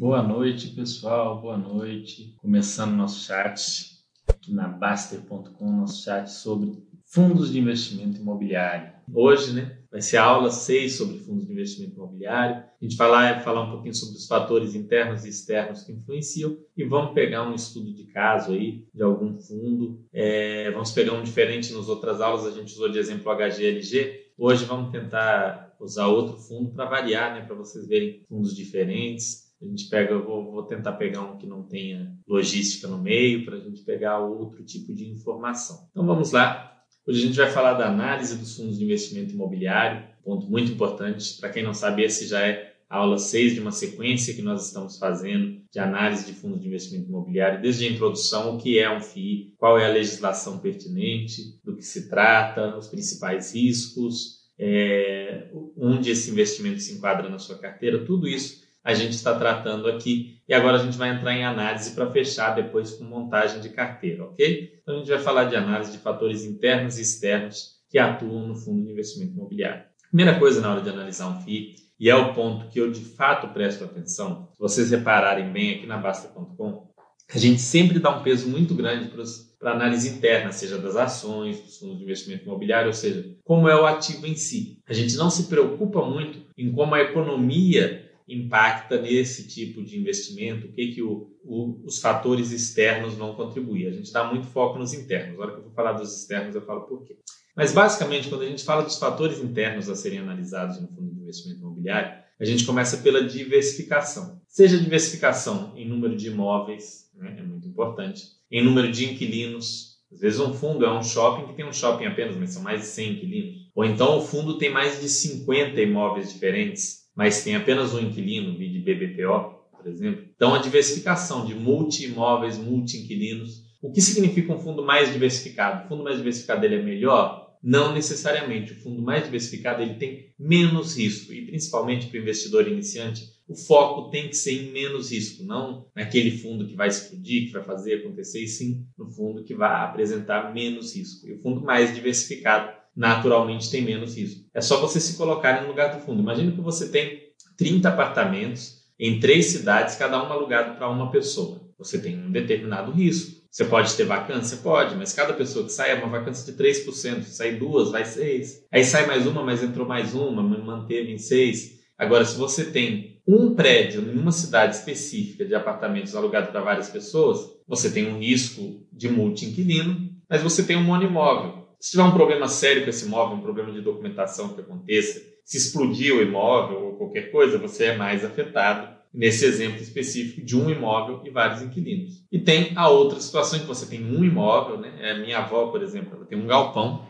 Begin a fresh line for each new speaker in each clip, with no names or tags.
Boa noite, pessoal. Boa noite. Começando nosso chat aqui na Baster.com, nosso chat sobre fundos de investimento imobiliário. Hoje, né, vai ser a aula 6 sobre fundos de investimento imobiliário. A gente vai lá falar um pouquinho sobre os fatores internos e externos que influenciam e vamos pegar um estudo de caso aí de algum fundo. É, vamos pegar um diferente nas outras aulas, a gente usou de exemplo o HGLG. Hoje vamos tentar usar outro fundo para variar, né, para vocês verem fundos diferentes. A gente pega, eu vou, vou, tentar pegar um que não tenha logística no meio, para a gente pegar outro tipo de informação. Então vamos lá. Hoje a gente vai falar da análise dos fundos de investimento imobiliário, ponto muito importante. Para quem não sabe, esse já é a aula 6 de uma sequência que nós estamos fazendo de análise de fundos de investimento imobiliário, desde a introdução, o que é um FII, qual é a legislação pertinente, do que se trata, os principais riscos, é, onde esse investimento se enquadra na sua carteira, tudo isso a gente está tratando aqui. E agora a gente vai entrar em análise para fechar depois com montagem de carteira, ok? Então a gente vai falar de análise de fatores internos e externos que atuam no fundo de investimento imobiliário. Primeira coisa na hora de analisar um FII, e é o ponto que eu de fato presto atenção, se vocês repararem bem aqui na Basta.com, a gente sempre dá um peso muito grande para a análise interna, seja das ações, dos fundos de investimento imobiliário, ou seja, como é o ativo em si. A gente não se preocupa muito em como a economia impacta nesse tipo de investimento, o que, que o, o, os fatores externos vão contribuir. A gente dá muito foco nos internos. Na hora que eu vou falar dos externos, eu falo por quê. Mas, basicamente, quando a gente fala dos fatores internos a serem analisados no fundo de investimento imobiliário, a gente começa pela diversificação. Seja diversificação em número de imóveis, né, é muito importante, em número de inquilinos. Às vezes, um fundo é um shopping que tem um shopping apenas, mas são mais de 100 inquilinos. Ou então, o fundo tem mais de 50 imóveis diferentes mas tem apenas um inquilino, de BBPO, por exemplo. Então, a diversificação de multi-imóveis, multi-inquilinos. O que significa um fundo mais diversificado? O fundo mais diversificado ele é melhor? Não necessariamente. O fundo mais diversificado ele tem menos risco e principalmente para o investidor iniciante, o foco tem que ser em menos risco, não naquele fundo que vai explodir, que vai fazer acontecer, e sim no fundo que vai apresentar menos risco. E o fundo mais diversificado naturalmente tem menos risco. É só você se colocar no lugar do fundo. Imagina que você tem 30 apartamentos em três cidades, cada um alugado para uma pessoa. Você tem um determinado risco. Você pode ter vacância? Pode, mas cada pessoa que sai é uma vacância de 3%. Se sair duas, vai 6. Aí sai mais uma, mas entrou mais uma, manteve em 6. Agora, se você tem um prédio em uma cidade específica de apartamentos alugado para várias pessoas, você tem um risco de multi-inquilino, mas você tem um monoimóvel. Se tiver um problema sério com esse imóvel, um problema de documentação que aconteça, se explodir o imóvel ou qualquer coisa, você é mais afetado nesse exemplo específico de um imóvel e vários inquilinos. E tem a outra situação em que você tem um imóvel, né? É, minha avó, por exemplo, ela tem um galpão,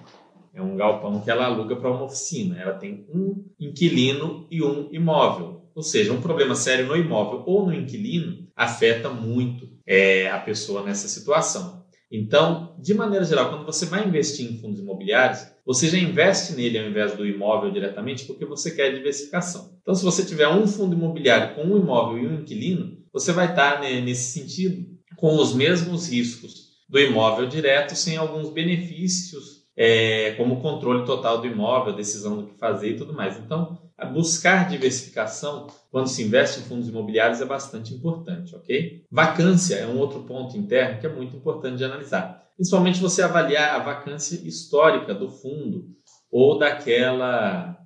é um galpão que ela aluga para uma oficina. Ela tem um inquilino e um imóvel. Ou seja, um problema sério no imóvel ou no inquilino afeta muito é, a pessoa nessa situação. Então, de maneira geral, quando você vai investir em fundos imobiliários, você já investe nele ao invés do imóvel diretamente porque você quer diversificação. Então, se você tiver um fundo imobiliário com um imóvel e um inquilino, você vai estar nesse sentido com os mesmos riscos do imóvel direto, sem alguns benefícios, é, como o controle total do imóvel, decisão do que fazer e tudo mais. Então, buscar diversificação quando se investe em fundos imobiliários é bastante importante, ok? Vacância é um outro ponto interno que é muito importante de analisar. Principalmente você avaliar a vacância histórica do fundo ou daquela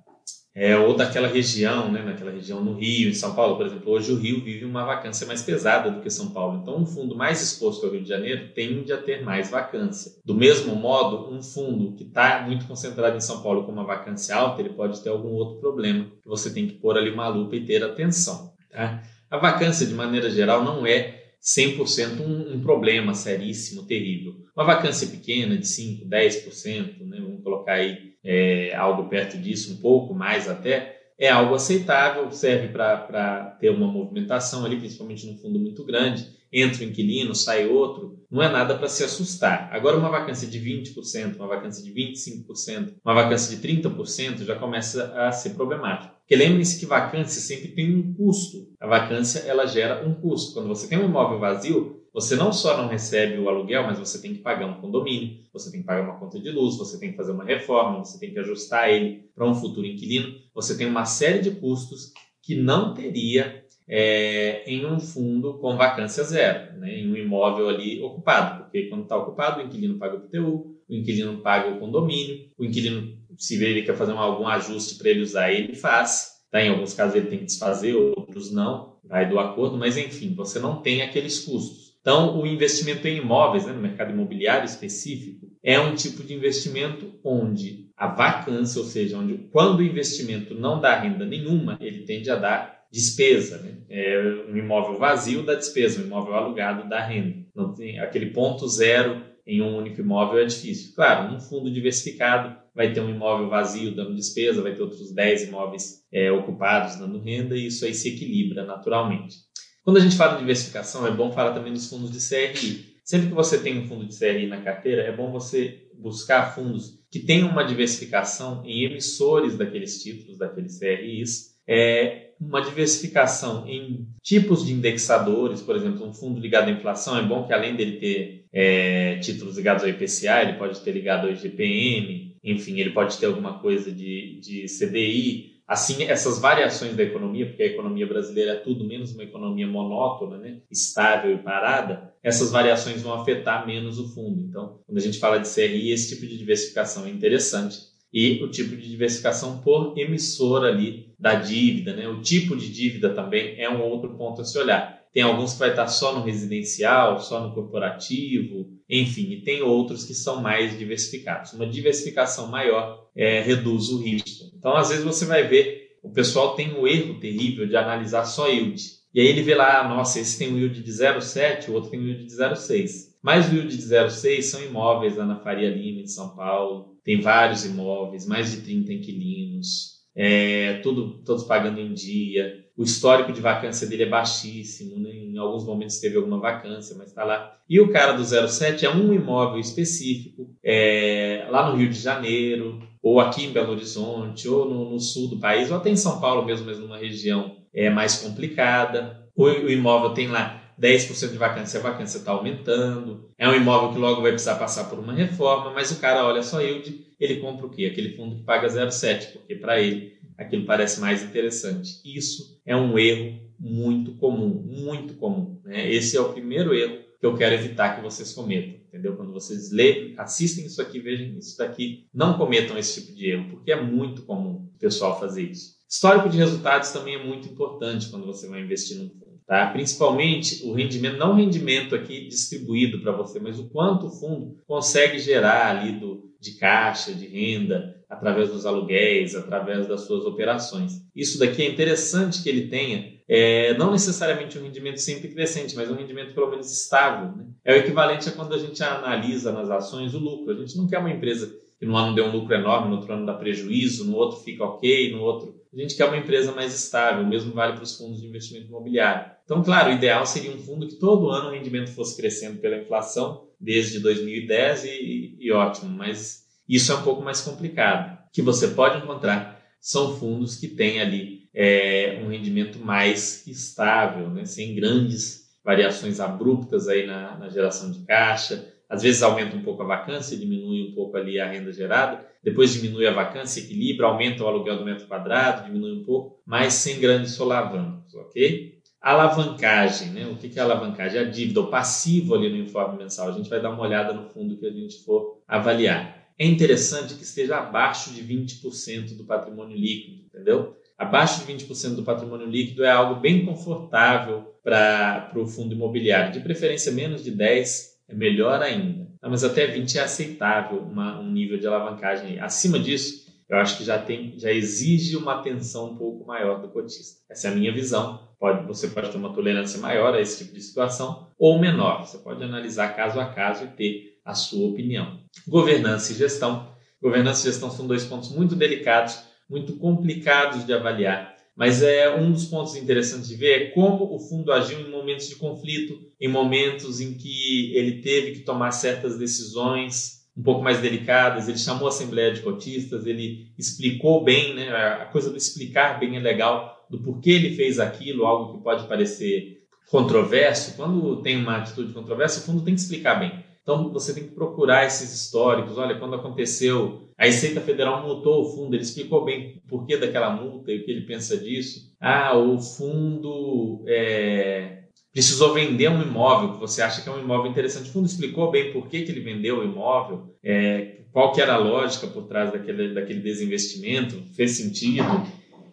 é, ou daquela região, né, naquela região no Rio, em São Paulo, por exemplo. Hoje o Rio vive uma vacância mais pesada do que São Paulo. Então, um fundo mais exposto ao Rio de Janeiro tende a ter mais vacância. Do mesmo modo, um fundo que está muito concentrado em São Paulo com uma vacância alta, ele pode ter algum outro problema você tem que pôr ali uma lupa e ter atenção. Tá? A vacância, de maneira geral, não é 100% um, um problema seríssimo, terrível. Uma vacância pequena, de 5%, 10%, né, vamos colocar aí é, algo perto disso, um pouco mais até, é algo aceitável, serve para ter uma movimentação ali, principalmente num fundo muito grande. Entra um inquilino, sai outro, não é nada para se assustar. Agora, uma vacância de 20%, uma vacância de 25%, uma vacância de 30% já começa a ser problemático. Porque lembrem-se que vacância sempre tem um custo. A vacância ela gera um custo. Quando você tem um imóvel vazio, você não só não recebe o aluguel, mas você tem que pagar um condomínio, você tem que pagar uma conta de luz, você tem que fazer uma reforma, você tem que ajustar ele para um futuro inquilino. Você tem uma série de custos que não teria é, em um fundo com vacância zero, né, em um imóvel ali ocupado, porque quando está ocupado, o inquilino paga o PTU, o inquilino paga o condomínio, o inquilino, se ele quer fazer algum ajuste para ele usar, ele faz. Tá? Em alguns casos ele tem que desfazer, outros não, vai do acordo, mas enfim, você não tem aqueles custos. Então, o investimento em imóveis, né, no mercado imobiliário específico, é um tipo de investimento onde a vacância, ou seja, onde quando o investimento não dá renda nenhuma, ele tende a dar despesa. Né? É um imóvel vazio dá despesa, um imóvel alugado dá renda. Não tem aquele ponto zero em um único imóvel é difícil. Claro, num fundo diversificado vai ter um imóvel vazio dando despesa, vai ter outros 10 imóveis é, ocupados dando renda e isso aí se equilibra naturalmente. Quando a gente fala de diversificação, é bom falar também dos fundos de CRI. Sempre que você tem um fundo de CRI na carteira, é bom você buscar fundos que tenham uma diversificação em emissores daqueles títulos, daqueles CRIs, é, uma diversificação em tipos de indexadores, por exemplo, um fundo ligado à inflação, é bom que além dele ter é, títulos ligados ao IPCA, ele pode ter ligado ao IGPM, enfim, ele pode ter alguma coisa de, de CDI, assim essas variações da economia, porque a economia brasileira é tudo menos uma economia monótona, né, estável e parada, essas variações vão afetar menos o fundo. Então, quando a gente fala de CRI, esse tipo de diversificação é interessante e o tipo de diversificação por emissor ali da dívida, né? O tipo de dívida também é um outro ponto a se olhar. Tem alguns que vai estar só no residencial, só no corporativo, enfim, e tem outros que são mais diversificados. Uma diversificação maior é, reduz o risco. Então, às vezes você vai ver, o pessoal tem um erro terrível de analisar só yield. E aí ele vê lá, ah, nossa, esse tem um yield de 0,7, o outro tem um yield de 0,6. Mais o yield de 0,6 são imóveis lá na Faria Lima, em São Paulo. Tem vários imóveis, mais de 30 inquilinos, é, tudo, todos pagando em dia o histórico de vacância dele é baixíssimo, né? em alguns momentos teve alguma vacância, mas está lá. E o cara do 07 é um imóvel específico, é, lá no Rio de Janeiro, ou aqui em Belo Horizonte, ou no, no, sul do país, ou até em São Paulo mesmo, mas numa região é, mais complicada. O, o imóvel tem lá 10% de vacância, a vacância está aumentando. É um imóvel que logo vai precisar passar por uma reforma, mas o cara olha só yield, ele compra o quê? Aquele fundo que paga 0,7, porque para ele aquilo parece mais interessante. Isso é um erro muito comum, muito comum. Né? Esse é o primeiro erro que eu quero evitar que vocês cometam, entendeu? Quando vocês lêem, assistem isso aqui, vejam isso daqui, não cometam esse tipo de erro, porque é muito comum o pessoal fazer isso. Histórico de resultados também é muito importante quando você vai investir num fundo, tá? Principalmente o rendimento, não o rendimento aqui distribuído para você, mas o quanto o fundo consegue gerar ali do, de caixa, de renda, através dos aluguéis, através das suas operações. Isso daqui é interessante que ele tenha, é, não necessariamente um rendimento sempre crescente, mas um rendimento pelo menos estável. Né? É o equivalente a quando a gente analisa nas ações o lucro. A gente não quer uma empresa que no ano dê um lucro enorme, no outro ano dá prejuízo, no outro fica ok, no outro. A gente quer uma empresa mais estável, o mesmo vale para os fundos de investimento imobiliário. Então, claro, o ideal seria um fundo que todo ano o rendimento fosse crescendo pela inflação, desde 2010 e, e ótimo, mas isso é um pouco mais complicado. O que você pode encontrar são fundos que têm ali é, um rendimento mais estável, né? sem grandes variações abruptas aí na, na geração de caixa. Às vezes aumenta um pouco a vacância, diminui um pouco ali a renda gerada, depois diminui a vacância, equilibra, aumenta o aluguel do metro quadrado, diminui um pouco, mas sem grandes solavancos, ok? Alavancagem, né? O que é alavancagem? A dívida, o passivo ali no informe mensal. A gente vai dar uma olhada no fundo que a gente for avaliar é interessante que esteja abaixo de 20% do patrimônio líquido, entendeu? Abaixo de 20% do patrimônio líquido é algo bem confortável para o fundo imobiliário. De preferência, menos de 10% é melhor ainda. Ah, mas até 20% é aceitável uma, um nível de alavancagem. Acima disso, eu acho que já, tem, já exige uma atenção um pouco maior do cotista. Essa é a minha visão. Pode, você pode ter uma tolerância maior a esse tipo de situação ou menor. Você pode analisar caso a caso e ter a sua opinião. Governança e gestão. Governança e gestão são dois pontos muito delicados, muito complicados de avaliar, mas é um dos pontos interessantes de ver é como o fundo agiu em momentos de conflito, em momentos em que ele teve que tomar certas decisões um pouco mais delicadas. Ele chamou a assembleia de cotistas, ele explicou bem, né? A coisa do explicar bem é legal, do porquê ele fez aquilo, algo que pode parecer controverso. Quando tem uma atitude controversa, o fundo tem que explicar bem. Então você tem que procurar esses históricos. Olha, quando aconteceu, a Receita Federal multou o fundo, ele explicou bem o porquê daquela multa e o que ele pensa disso. Ah, o fundo é, precisou vender um imóvel que você acha que é um imóvel interessante. O fundo explicou bem por que, que ele vendeu o imóvel, é, qual que era a lógica por trás daquele, daquele desinvestimento, fez sentido.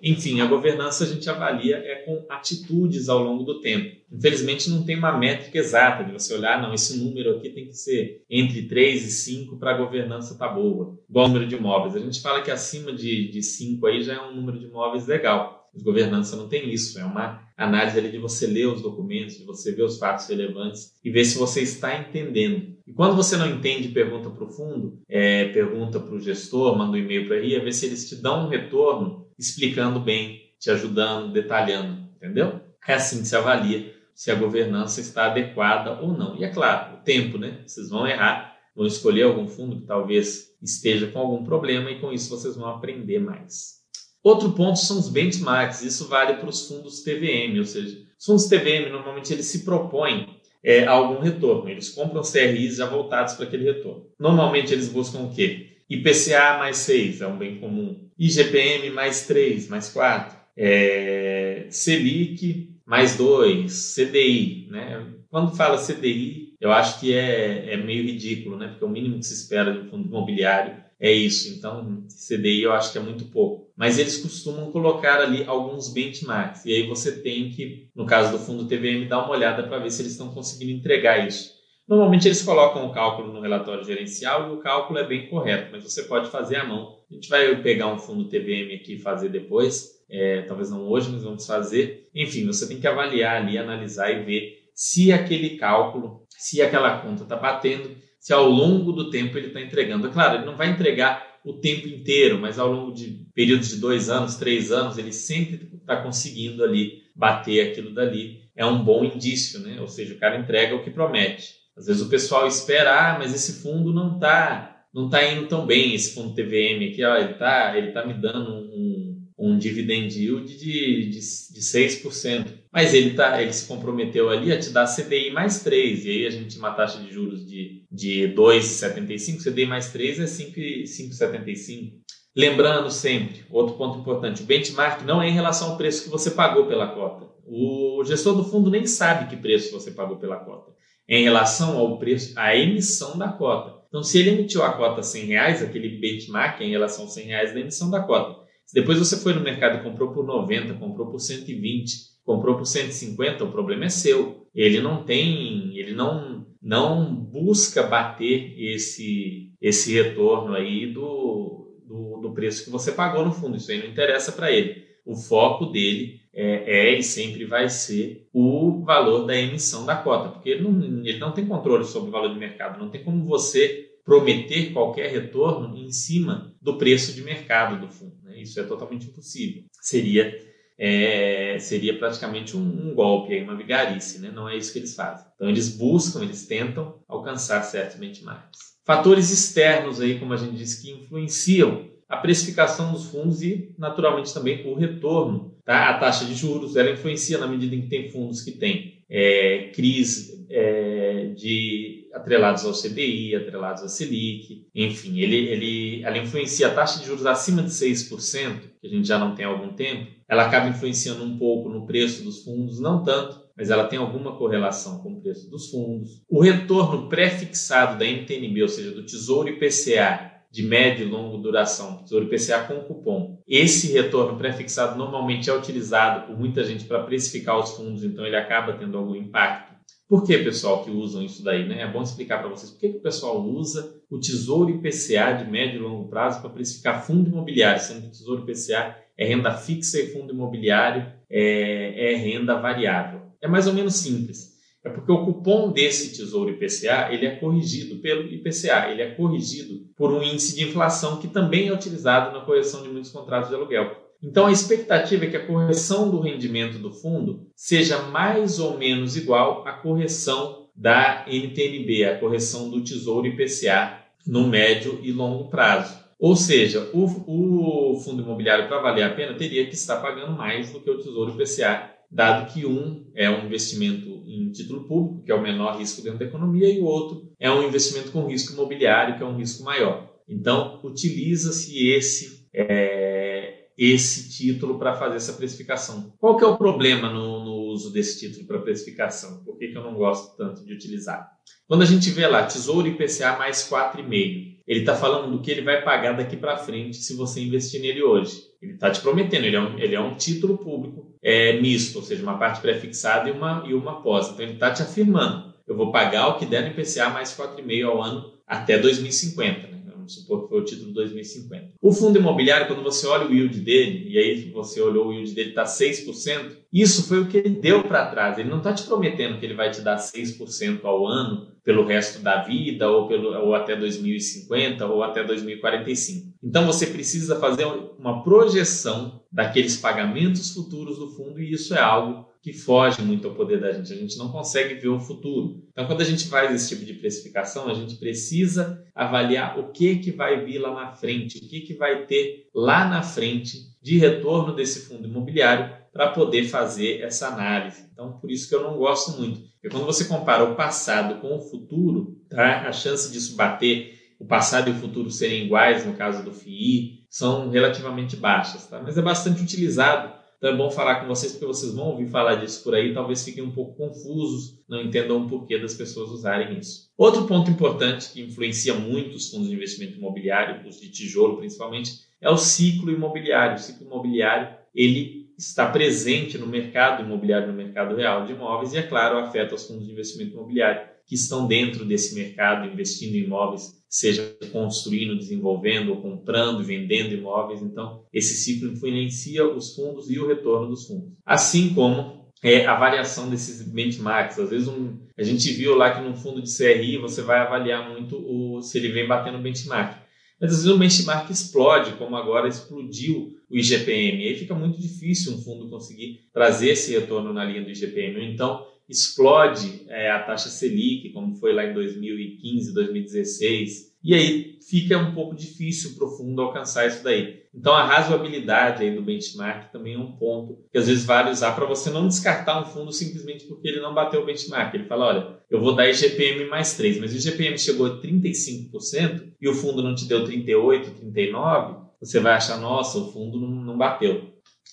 Enfim, a governança a gente avalia é com atitudes ao longo do tempo. Infelizmente não tem uma métrica exata de você olhar, não, esse número aqui tem que ser entre 3 e 5 para a governança tá boa. Igual o número de imóveis. A gente fala que acima de, de 5 aí já é um número de imóveis legal. Mas governança não tem isso, é uma análise ali de você ler os documentos, de você ver os fatos relevantes e ver se você está entendendo. E quando você não entende, pergunta para o fundo, é, pergunta para o gestor, manda um e-mail para a RIA, ver se eles te dão um retorno explicando bem, te ajudando, detalhando, entendeu? É assim que se avalia se a governança está adequada ou não. E é claro, o tempo, né? Vocês vão errar, vão escolher algum fundo que talvez esteja com algum problema e com isso vocês vão aprender mais. Outro ponto são os benchmarks. Isso vale para os fundos TVM, ou seja, os fundos TVM normalmente eles se propõem é, a algum retorno. Eles compram CRIs já voltados para aquele retorno. Normalmente eles buscam o quê? IPCA mais 6 é um bem comum. IGPM mais 3, mais 4. É, Selic mais 2. CDI. Né? Quando fala CDI, eu acho que é, é meio ridículo, né? porque o mínimo que se espera de um fundo imobiliário é isso. Então, CDI eu acho que é muito pouco. Mas eles costumam colocar ali alguns benchmarks. E aí você tem que, no caso do fundo TVM, dar uma olhada para ver se eles estão conseguindo entregar isso. Normalmente eles colocam o cálculo no relatório gerencial e o cálculo é bem correto, mas você pode fazer à mão. A gente vai pegar um fundo TVM aqui e fazer depois, é, talvez não hoje, mas vamos fazer. Enfim, você tem que avaliar ali, analisar e ver se aquele cálculo, se aquela conta está batendo, se ao longo do tempo ele está entregando. É claro, ele não vai entregar o tempo inteiro, mas ao longo de períodos de dois anos, três anos, ele sempre está conseguindo ali bater aquilo dali. É um bom indício, né? Ou seja, o cara entrega o que promete. Às vezes o pessoal espera, ah, mas esse fundo não está não tá indo tão bem, esse fundo TVM aqui, ó, ele está ele tá me dando um, um dividend yield de, de, de 6%. Mas ele, tá, ele se comprometeu ali a te dar CDI mais 3, e aí a gente tinha uma taxa de juros de, de 2,75, CDI mais 3 é 5,75. Lembrando sempre, outro ponto importante, o benchmark não é em relação ao preço que você pagou pela cota. O gestor do fundo nem sabe que preço você pagou pela cota em relação ao preço, à emissão da cota. Então, se ele emitiu a cota a 100 reais, aquele benchmark em relação aos 100 reais da emissão da cota. Se depois você foi no mercado e comprou por 90, comprou por 120, comprou por 150, o problema é seu. Ele não tem, ele não, não busca bater esse, esse retorno aí do, do, do preço que você pagou no fundo. Isso aí não interessa para ele. O foco dele é, é, e sempre vai ser o valor da emissão da cota, porque ele não, ele não tem controle sobre o valor de mercado, não tem como você prometer qualquer retorno em cima do preço de mercado do fundo. Né? Isso é totalmente impossível. Seria, é, seria praticamente um, um golpe, uma vigarice, né? não é isso que eles fazem. Então eles buscam, eles tentam alcançar certos benchmarks. Fatores externos aí, como a gente disse, que influenciam a precificação dos fundos e, naturalmente, também o retorno. Tá? A taxa de juros ela influencia na medida em que tem fundos que têm é, crise é, de atrelados ao CDI, atrelados à Selic, enfim, ele, ele, ela influencia a taxa de juros acima de 6%, que a gente já não tem há algum tempo, ela acaba influenciando um pouco no preço dos fundos, não tanto, mas ela tem alguma correlação com o preço dos fundos. O retorno pré-fixado da NTNB, ou seja, do Tesouro IPCA, de média e longa duração, Tesouro IPCA com cupom. Esse retorno pré-fixado normalmente é utilizado por muita gente para precificar os fundos, então ele acaba tendo algum impacto. Por que, pessoal, que usam isso daí? Né? É bom explicar para vocês por que, que o pessoal usa o Tesouro IPCA de médio e longo prazo para precificar fundo imobiliário, sendo que o Tesouro IPCA é renda fixa e fundo imobiliário é, é renda variável. É mais ou menos simples. É porque o cupom desse Tesouro IPCA ele é corrigido pelo IPCA, ele é corrigido por um índice de inflação que também é utilizado na correção de muitos contratos de aluguel. Então a expectativa é que a correção do rendimento do fundo seja mais ou menos igual à correção da NTNB, a correção do Tesouro IPCA no médio e longo prazo. Ou seja, o, o fundo imobiliário, para valer a pena, teria que estar pagando mais do que o Tesouro IPCA, dado que um é um investimento em título público, que é o menor risco dentro da economia, e o outro é um investimento com risco imobiliário, que é um risco maior. Então, utiliza-se esse, é, esse título para fazer essa precificação. Qual que é o problema no, no uso desse título para precificação? Por que, que eu não gosto tanto de utilizar? Quando a gente vê lá Tesouro IPCA mais 4,5, ele está falando do que ele vai pagar daqui para frente se você investir nele hoje. Ele está te prometendo, ele é um, ele é um título público é, misto, ou seja, uma parte pré-fixada e uma, e uma pós. Então ele está te afirmando, eu vou pagar o que der no IPCA mais 4,5 ao ano até 2050. Supor que foi o título 2050. O fundo imobiliário, quando você olha o yield dele, e aí você olhou o yield dele está 6%, isso foi o que ele deu para trás. Ele não está te prometendo que ele vai te dar 6% ao ano pelo resto da vida, ou, pelo, ou até 2050, ou até 2045. Então você precisa fazer uma projeção daqueles pagamentos futuros do fundo, e isso é algo que foge muito ao poder da gente. A gente não consegue ver o futuro. Então, quando a gente faz esse tipo de precificação, a gente precisa avaliar o que que vai vir lá na frente, o que que vai ter lá na frente de retorno desse fundo imobiliário para poder fazer essa análise. Então, por isso que eu não gosto muito. Porque quando você compara o passado com o futuro, tá? a chance disso bater, o passado e o futuro serem iguais, no caso do FII, são relativamente baixas. Tá? Mas é bastante utilizado. Então é bom falar com vocês, porque vocês vão ouvir falar disso por aí, talvez fiquem um pouco confusos, não entendam o porquê das pessoas usarem isso. Outro ponto importante que influencia muito os fundos de investimento imobiliário, os de tijolo principalmente, é o ciclo imobiliário. O ciclo imobiliário, ele está presente no mercado imobiliário, no mercado real de imóveis, e, é claro, afeta os fundos de investimento imobiliário que estão dentro desse mercado, investindo em imóveis, seja construindo, desenvolvendo, ou comprando vendendo imóveis. Então, esse ciclo influencia os fundos e o retorno dos fundos. Assim como é, a variação desses benchmarks. Às vezes, um, a gente viu lá que no fundo de CRI você vai avaliar muito o, se ele vem batendo benchmark. Mas às vezes o benchmark explode, como agora explodiu o IGPM. E aí fica muito difícil um fundo conseguir trazer esse retorno na linha do IGPM. Então, explode é, a taxa Selic, como foi lá em 2015, 2016. E aí fica um pouco difícil para o fundo alcançar isso daí. Então a razoabilidade aí do benchmark também é um ponto que às vezes vale usar para você não descartar um fundo simplesmente porque ele não bateu o benchmark. Ele fala, olha, eu vou dar IGPM mais 3, mas o IGPM chegou a 35% e o fundo não te deu 38, 39, você vai achar, nossa, o fundo não, não bateu.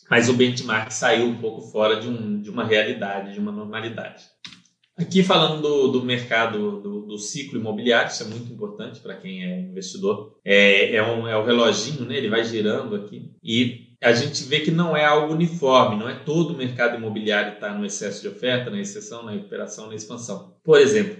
Mas o benchmark saiu um pouco fora de, um, de uma realidade, de uma normalidade. Aqui falando do, do mercado do, do, ciclo imobiliário, isso é muito importante para quem é investidor. É, é, um, é o reloginho, né? ele vai girando aqui e a gente vê que não é algo uniforme, não é todo o mercado imobiliário está no excesso de oferta, na exceção, na recuperação, na expansão. Por exemplo,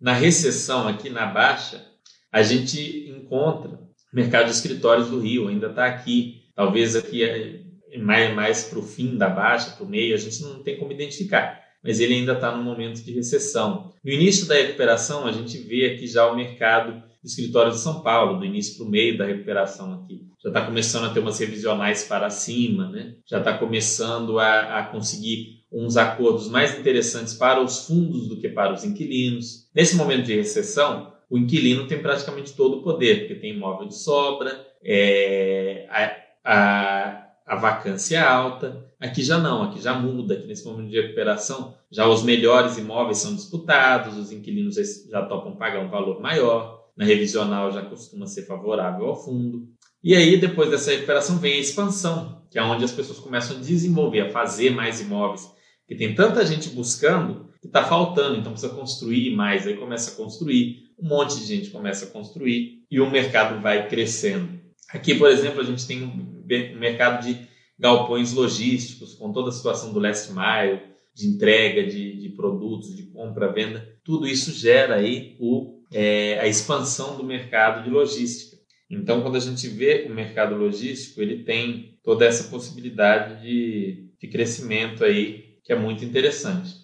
na recessão aqui na baixa, a gente encontra o mercado de escritórios do Rio, ainda está aqui, talvez aqui é mais, mais para o fim da baixa, para o meio, a gente não tem como identificar mas ele ainda está no momento de recessão. No início da recuperação, a gente vê aqui já o mercado de escritórios de São Paulo, do início para o meio da recuperação aqui. Já está começando a ter umas revisionais para cima, né? já está começando a, a conseguir uns acordos mais interessantes para os fundos do que para os inquilinos. Nesse momento de recessão, o inquilino tem praticamente todo o poder, porque tem imóvel de sobra, é, a, a a vacância é alta. Aqui já não, aqui já muda, aqui nesse momento de recuperação, já os melhores imóveis são disputados, os inquilinos já topam pagar um valor maior, na revisional já costuma ser favorável ao fundo. E aí, depois dessa recuperação, vem a expansão, que é onde as pessoas começam a desenvolver, a fazer mais imóveis. Porque tem tanta gente buscando que está faltando, então precisa construir mais. Aí começa a construir, um monte de gente começa a construir e o mercado vai crescendo. Aqui, por exemplo, a gente tem mercado de galpões logísticos, com toda a situação do last mile, de entrega de, de produtos, de compra, venda. Tudo isso gera aí o, é, a expansão do mercado de logística. Então, quando a gente vê o mercado logístico, ele tem toda essa possibilidade de, de crescimento aí, que é muito interessante.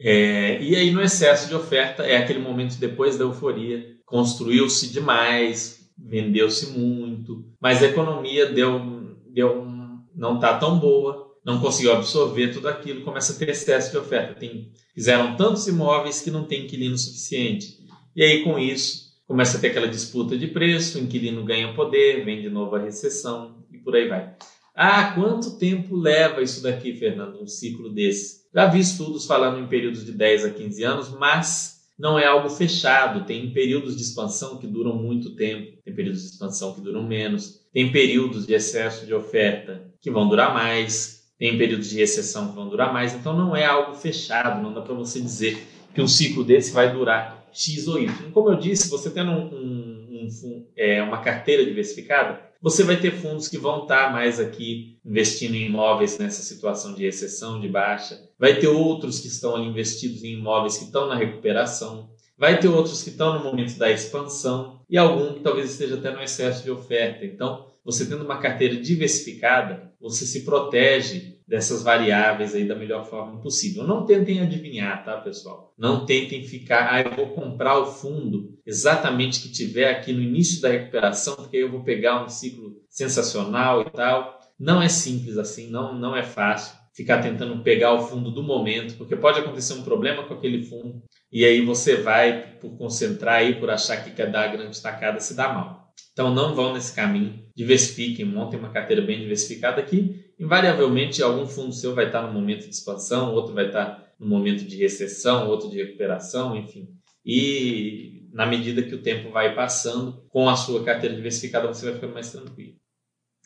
É, e aí, no excesso de oferta, é aquele momento depois da euforia, construiu-se demais, vendeu-se muito, mas a economia deu, deu não está tão boa, não conseguiu absorver tudo aquilo, começa a ter excesso de oferta. Tem, fizeram tantos imóveis que não tem inquilino suficiente. E aí, com isso, começa a ter aquela disputa de preço, o inquilino ganha poder, vem de novo a recessão e por aí vai. Ah, quanto tempo leva isso daqui, Fernando, um ciclo desse? Já vi estudos falando em períodos de 10 a 15 anos, mas não é algo fechado. Tem períodos de expansão que duram muito tempo, tem períodos de expansão que duram menos, tem períodos de excesso de oferta que vão durar mais, tem períodos de recessão que vão durar mais. Então não é algo fechado, não dá para você dizer que um ciclo desse vai durar X ou Y. Como eu disse, você tendo um, um, um, é, uma carteira diversificada, você vai ter fundos que vão estar mais aqui investindo em imóveis nessa situação de recessão, de baixa. Vai ter outros que estão ali investidos em imóveis que estão na recuperação. Vai ter outros que estão no momento da expansão e algum que talvez esteja até no excesso de oferta. Então, você tendo uma carteira diversificada, você se protege dessas variáveis aí da melhor forma possível. Não tentem adivinhar, tá, pessoal? Não tentem ficar, ah, eu vou comprar o fundo exatamente que tiver aqui no início da recuperação, porque eu vou pegar um ciclo sensacional e tal. Não é simples assim, não, não é fácil ficar tentando pegar o fundo do momento, porque pode acontecer um problema com aquele fundo e aí você vai, por concentrar aí, por achar que quer dar a grande tacada, se dá mal. Então não vão nesse caminho, diversifiquem, montem uma carteira bem diversificada aqui. Invariavelmente, algum fundo seu vai estar no momento de expansão, outro vai estar no momento de recessão, outro de recuperação, enfim. E na medida que o tempo vai passando, com a sua carteira diversificada, você vai ficando mais tranquilo.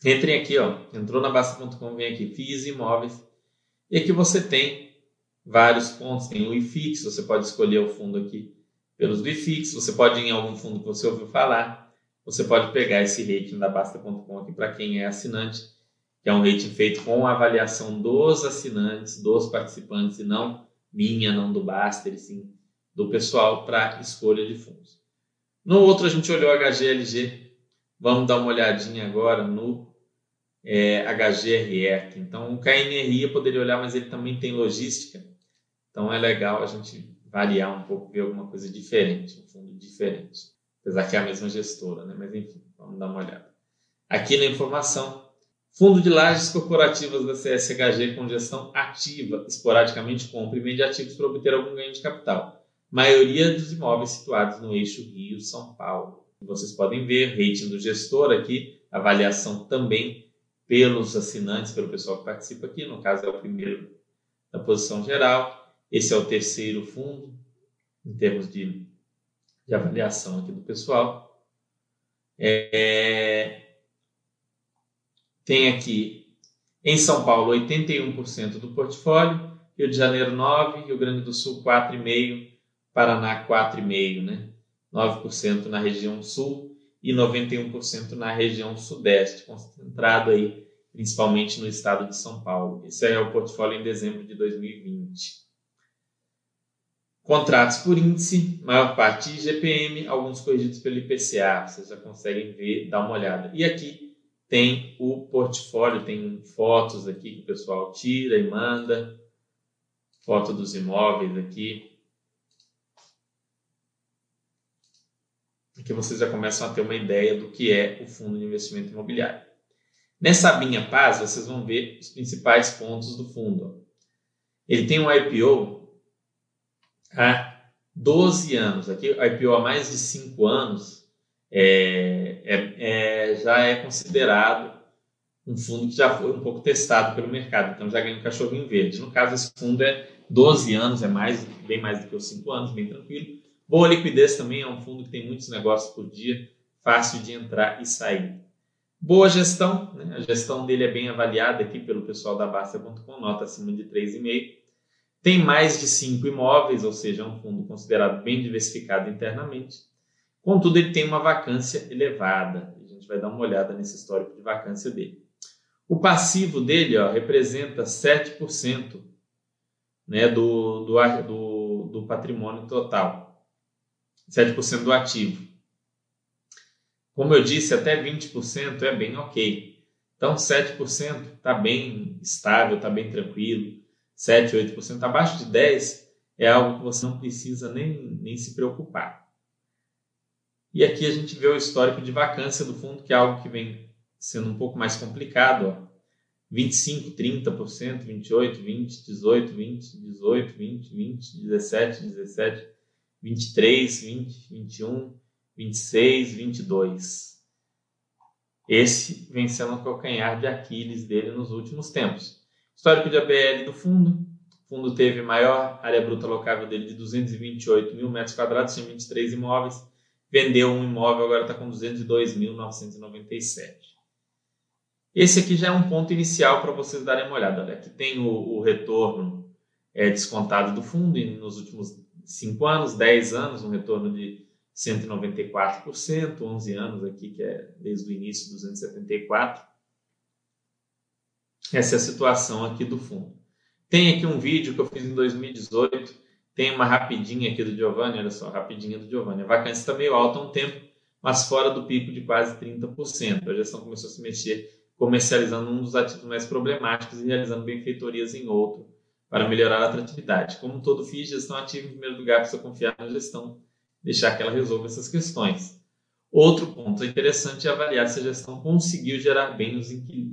Entrem aqui, ó, entrou na Basta.com, vem aqui, FIIs imóveis, e aqui você tem vários pontos, tem o IFIX, você pode escolher o fundo aqui pelos do IFIX, você pode ir em algum fundo que você ouviu falar, você pode pegar esse rating da Basta.com aqui para quem é assinante, que é um rating feito com a avaliação dos assinantes, dos participantes, e não minha, não do Basta, e sim do pessoal para escolha de fundos. No outro, a gente olhou HGLG. Vamos dar uma olhadinha agora no é, HGRE. Então, o KNRI eu poderia olhar, mas ele também tem logística. Então, é legal a gente variar um pouco, ver alguma coisa diferente, um fundo diferente apesar que é a mesma gestora, né? mas enfim, vamos dar uma olhada. Aqui na informação, fundo de lajes corporativas da CSHG com gestão ativa, esporadicamente compra e vende ativos para obter algum ganho de capital. Maioria dos imóveis situados no eixo Rio-São Paulo. Vocês podem ver, rating do gestor aqui, avaliação também pelos assinantes, pelo pessoal que participa aqui, no caso é o primeiro da posição geral, esse é o terceiro fundo, em termos de de avaliação aqui do pessoal. É, tem aqui em São Paulo 81% do portfólio, Rio de Janeiro 9%, Rio Grande do Sul 4,5%, Paraná 4,5%, né? 9% na região sul e 91% na região sudeste, concentrado aí principalmente no estado de São Paulo. Esse é o portfólio em dezembro de 2020. Contratos por índice, maior parte IGPM, alguns corrigidos pelo IPCA, vocês já conseguem ver, dar uma olhada. E aqui tem o portfólio, tem fotos aqui que o pessoal tira e manda, foto dos imóveis aqui. Aqui vocês já começam a ter uma ideia do que é o fundo de investimento imobiliário. Nessa abinha paz, vocês vão ver os principais pontos do fundo. Ele tem um IPO há 12 anos. Aqui, a IPO há mais de 5 anos é, é, é, já é considerado um fundo que já foi um pouco testado pelo mercado, então já ganha um cachorrinho verde. No caso, esse fundo é 12 anos, é mais, bem mais do que os 5 anos, bem tranquilo. Boa liquidez também, é um fundo que tem muitos negócios por dia, fácil de entrar e sair. Boa gestão, né? a gestão dele é bem avaliada aqui pelo pessoal da Basta.com, nota acima de 3,5 tem mais de cinco imóveis, ou seja, é um fundo considerado bem diversificado internamente. Contudo, ele tem uma vacância elevada. A gente vai dar uma olhada nesse histórico de vacância dele. O passivo dele ó, representa 7% né, do, do, do, do patrimônio total. 7% do ativo. Como eu disse, até 20% é bem ok. Então, 7% está bem estável, está bem tranquilo. 7, 8%, abaixo de 10% é algo que você não precisa nem, nem se preocupar. E aqui a gente vê o histórico de vacância do fundo, que é algo que vem sendo um pouco mais complicado. Ó. 25, 30%, 28, 20, 18, 20, 18, 20, 20, 17, 17, 23, 20, 21, 26, 22. Esse vem sendo o calcanhar de Aquiles dele nos últimos tempos. Histórico de ABL do fundo. O fundo teve maior área bruta locável dele de 228 mil metros quadrados, tinha 23 imóveis. Vendeu um imóvel, agora está com 202.997. Esse aqui já é um ponto inicial para vocês darem uma olhada. Olha, aqui tem o, o retorno é, descontado do fundo e nos últimos 5 anos, 10 anos, um retorno de 194%, 11 anos aqui, que é desde o início, 274%. Essa é a situação aqui do fundo. Tem aqui um vídeo que eu fiz em 2018, tem uma rapidinha aqui do Giovanni, olha só, rapidinha do Giovanni. A vacância está meio alta há um tempo, mas fora do pico de quase 30%. A gestão começou a se mexer comercializando um dos ativos mais problemáticos e realizando benfeitorias em outro para melhorar a atratividade. Como todo FII, gestão ativa em primeiro lugar, precisa confiar na gestão, deixar que ela resolva essas questões. Outro ponto interessante é avaliar se a gestão conseguiu gerar bem os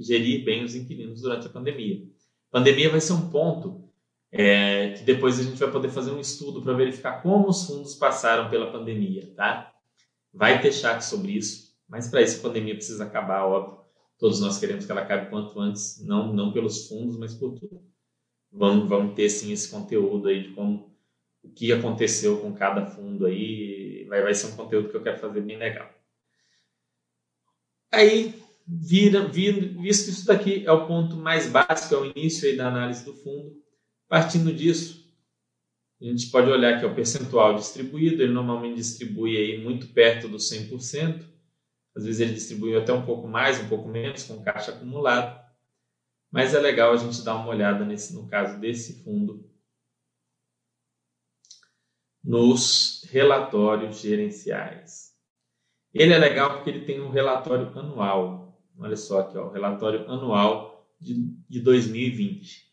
gerir bem os inquilinos durante a pandemia. A pandemia vai ser um ponto é, que depois a gente vai poder fazer um estudo para verificar como os fundos passaram pela pandemia, tá? Vai ter chat sobre isso, mas para isso a pandemia precisa acabar, óbvio. Todos nós queremos que ela acabe quanto antes, não, não pelos fundos, mas por tudo. Vamos, vamos ter sim esse conteúdo aí de como o que aconteceu com cada fundo aí. Vai, vai ser um conteúdo que eu quero fazer bem legal. Aí, vira, vira, visto que isso daqui é o ponto mais básico, é o início aí da análise do fundo, partindo disso, a gente pode olhar aqui o percentual distribuído, ele normalmente distribui aí muito perto do 100%, às vezes ele distribui até um pouco mais, um pouco menos, com caixa acumulado, mas é legal a gente dar uma olhada nesse, no caso desse fundo, nos relatórios gerenciais. Ele é legal porque ele tem um relatório anual. Olha só aqui, ó, o relatório anual de, de 2020.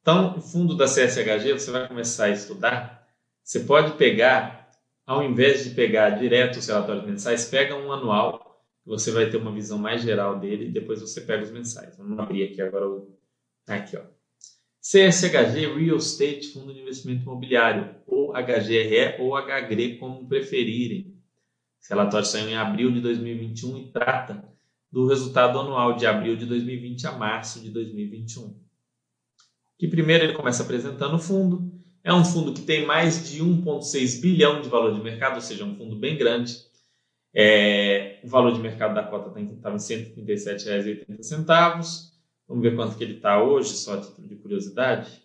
Então, o fundo da CSHG, você vai começar a estudar, você pode pegar, ao invés de pegar direto os relatórios mensais, pega um anual, você vai ter uma visão mais geral dele, e depois você pega os mensais. Vamos abrir aqui agora o... Aqui, ó. CSHG Real Estate Fundo de Investimento Imobiliário, ou HGRE ou HGRE, como preferirem. Esse relatório saiu em abril de 2021 e trata do resultado anual de abril de 2020 a março de 2021. Que primeiro ele começa apresentando o fundo. É um fundo que tem mais de 1,6 bilhão de valor de mercado, ou seja, um fundo bem grande. É, o valor de mercado da cota estava em R$ 137,80. Vamos ver quanto que ele está hoje, só a título de curiosidade.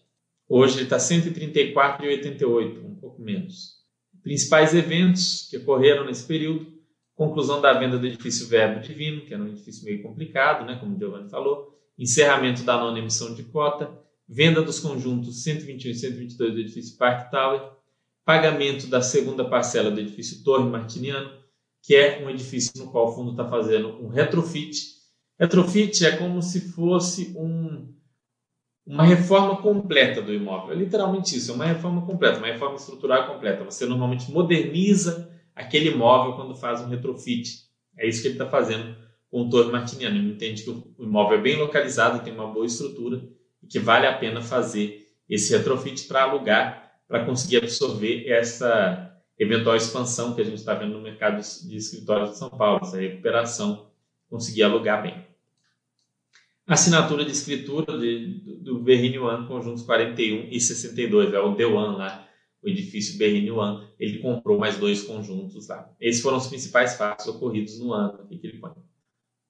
Hoje ele está R$ 134,88, um pouco menos. Principais eventos que ocorreram nesse período: conclusão da venda do edifício Verbo Divino, que era um edifício meio complicado, né, como o Giovanni falou, encerramento da nona emissão de cota, venda dos conjuntos 121 e 122 do edifício Park Tower, pagamento da segunda parcela do edifício Torre Martiniano, que é um edifício no qual o fundo está fazendo um retrofit Retrofit é como se fosse um, uma reforma completa do imóvel. É literalmente isso, é uma reforma completa, uma reforma estrutural completa. Você normalmente moderniza aquele imóvel quando faz um retrofit. É isso que ele está fazendo com o Torre Martiniano. Ele entende que o imóvel é bem localizado, tem uma boa estrutura e que vale a pena fazer esse retrofit para alugar, para conseguir absorver essa eventual expansão que a gente está vendo no mercado de escritórios de São Paulo, essa recuperação, conseguir alugar bem. Assinatura de escritura de, do Berrini One, conjuntos 41 e 62, é o One lá, o edifício Berrini One. Ele comprou mais dois conjuntos lá. Esses foram os principais fatos ocorridos no ano que ele.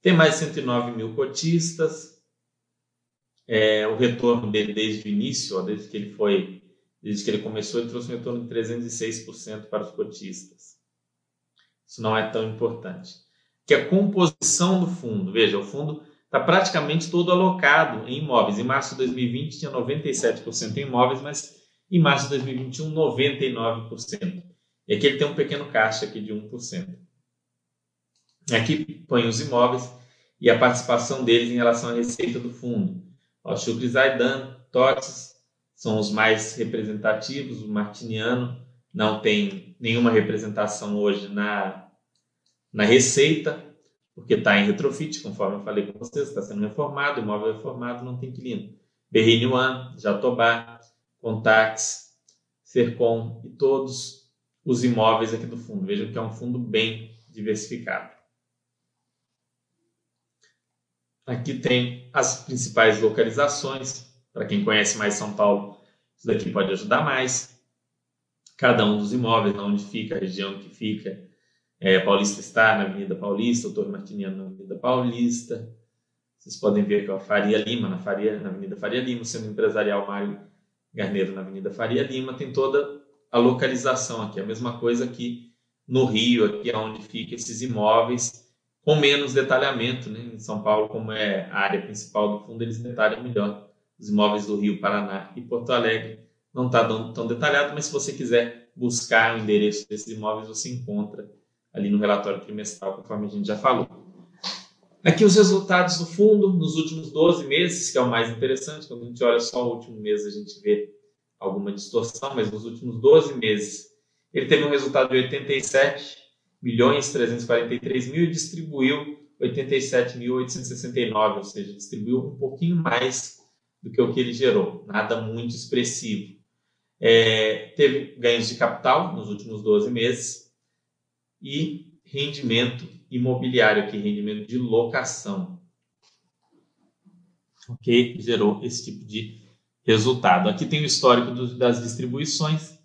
Tem mais de 109 mil cotistas. É, o retorno dele desde o início, ó, desde que ele foi, desde que ele começou, ele trouxe um retorno de 306% para os cotistas. Isso não é tão importante. Que a composição do fundo, veja, o fundo está praticamente todo alocado em imóveis. Em março de 2020 tinha 97% em imóveis, mas em março de 2021 99%. E aqui ele tem um pequeno caixa aqui de 1%. Aqui põe os imóveis e a participação deles em relação à receita do fundo. O Shukri Zaidan, TOTS são os mais representativos, o Martiniano não tem nenhuma representação hoje na, na receita, porque está em retrofit, conforme eu falei com vocês, está sendo reformado, imóvel reformado, não tem inquilino. One, Jatobá, Contax, Sercom e todos os imóveis aqui do fundo. Vejam que é um fundo bem diversificado. Aqui tem as principais localizações. Para quem conhece mais São Paulo, isso daqui pode ajudar mais. Cada um dos imóveis, onde fica, a região que fica. É, Paulista está na Avenida Paulista, o Torre Martiniano na Avenida Paulista. Vocês podem ver que é a Faria Lima, na, Faria, na Avenida Faria Lima, o Centro Empresarial Mário Garneiro na Avenida Faria Lima. Tem toda a localização aqui, a mesma coisa aqui no Rio, aqui é onde ficam esses imóveis, com menos detalhamento. Né? Em São Paulo, como é a área principal do fundo, eles detalham melhor os imóveis do Rio, Paraná e Porto Alegre. Não está tão detalhado, mas se você quiser buscar o endereço desses imóveis, você encontra ali no relatório trimestral, conforme a gente já falou. Aqui os resultados do fundo nos últimos 12 meses, que é o mais interessante, quando a gente olha só o último mês a gente vê alguma distorção, mas nos últimos 12 meses ele teve um resultado de 87 milhões 343 mil e distribuiu 87.869, ou seja, distribuiu um pouquinho mais do que o que ele gerou, nada muito expressivo. É, teve ganhos de capital nos últimos 12 meses e rendimento imobiliário, aqui, rendimento de locação. Ok? Gerou esse tipo de resultado. Aqui tem o histórico do, das distribuições.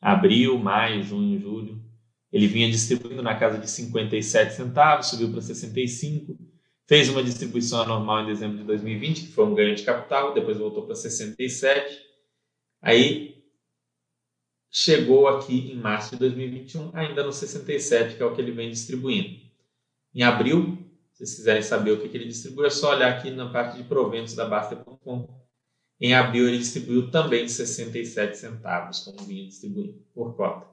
Abril, maio, junho, julho. Ele vinha distribuindo na casa de 57 centavos, subiu para 65. Fez uma distribuição anormal em dezembro de 2020, que foi um ganho de capital, depois voltou para 67. Aí chegou aqui em março de 2021, ainda no 67, que é o que ele vem distribuindo. Em abril, se vocês quiserem saber o que, que ele distribui, é só olhar aqui na parte de proventos da Basta.com em abril, ele distribuiu também 67 centavos, como vinha distribuindo por cota.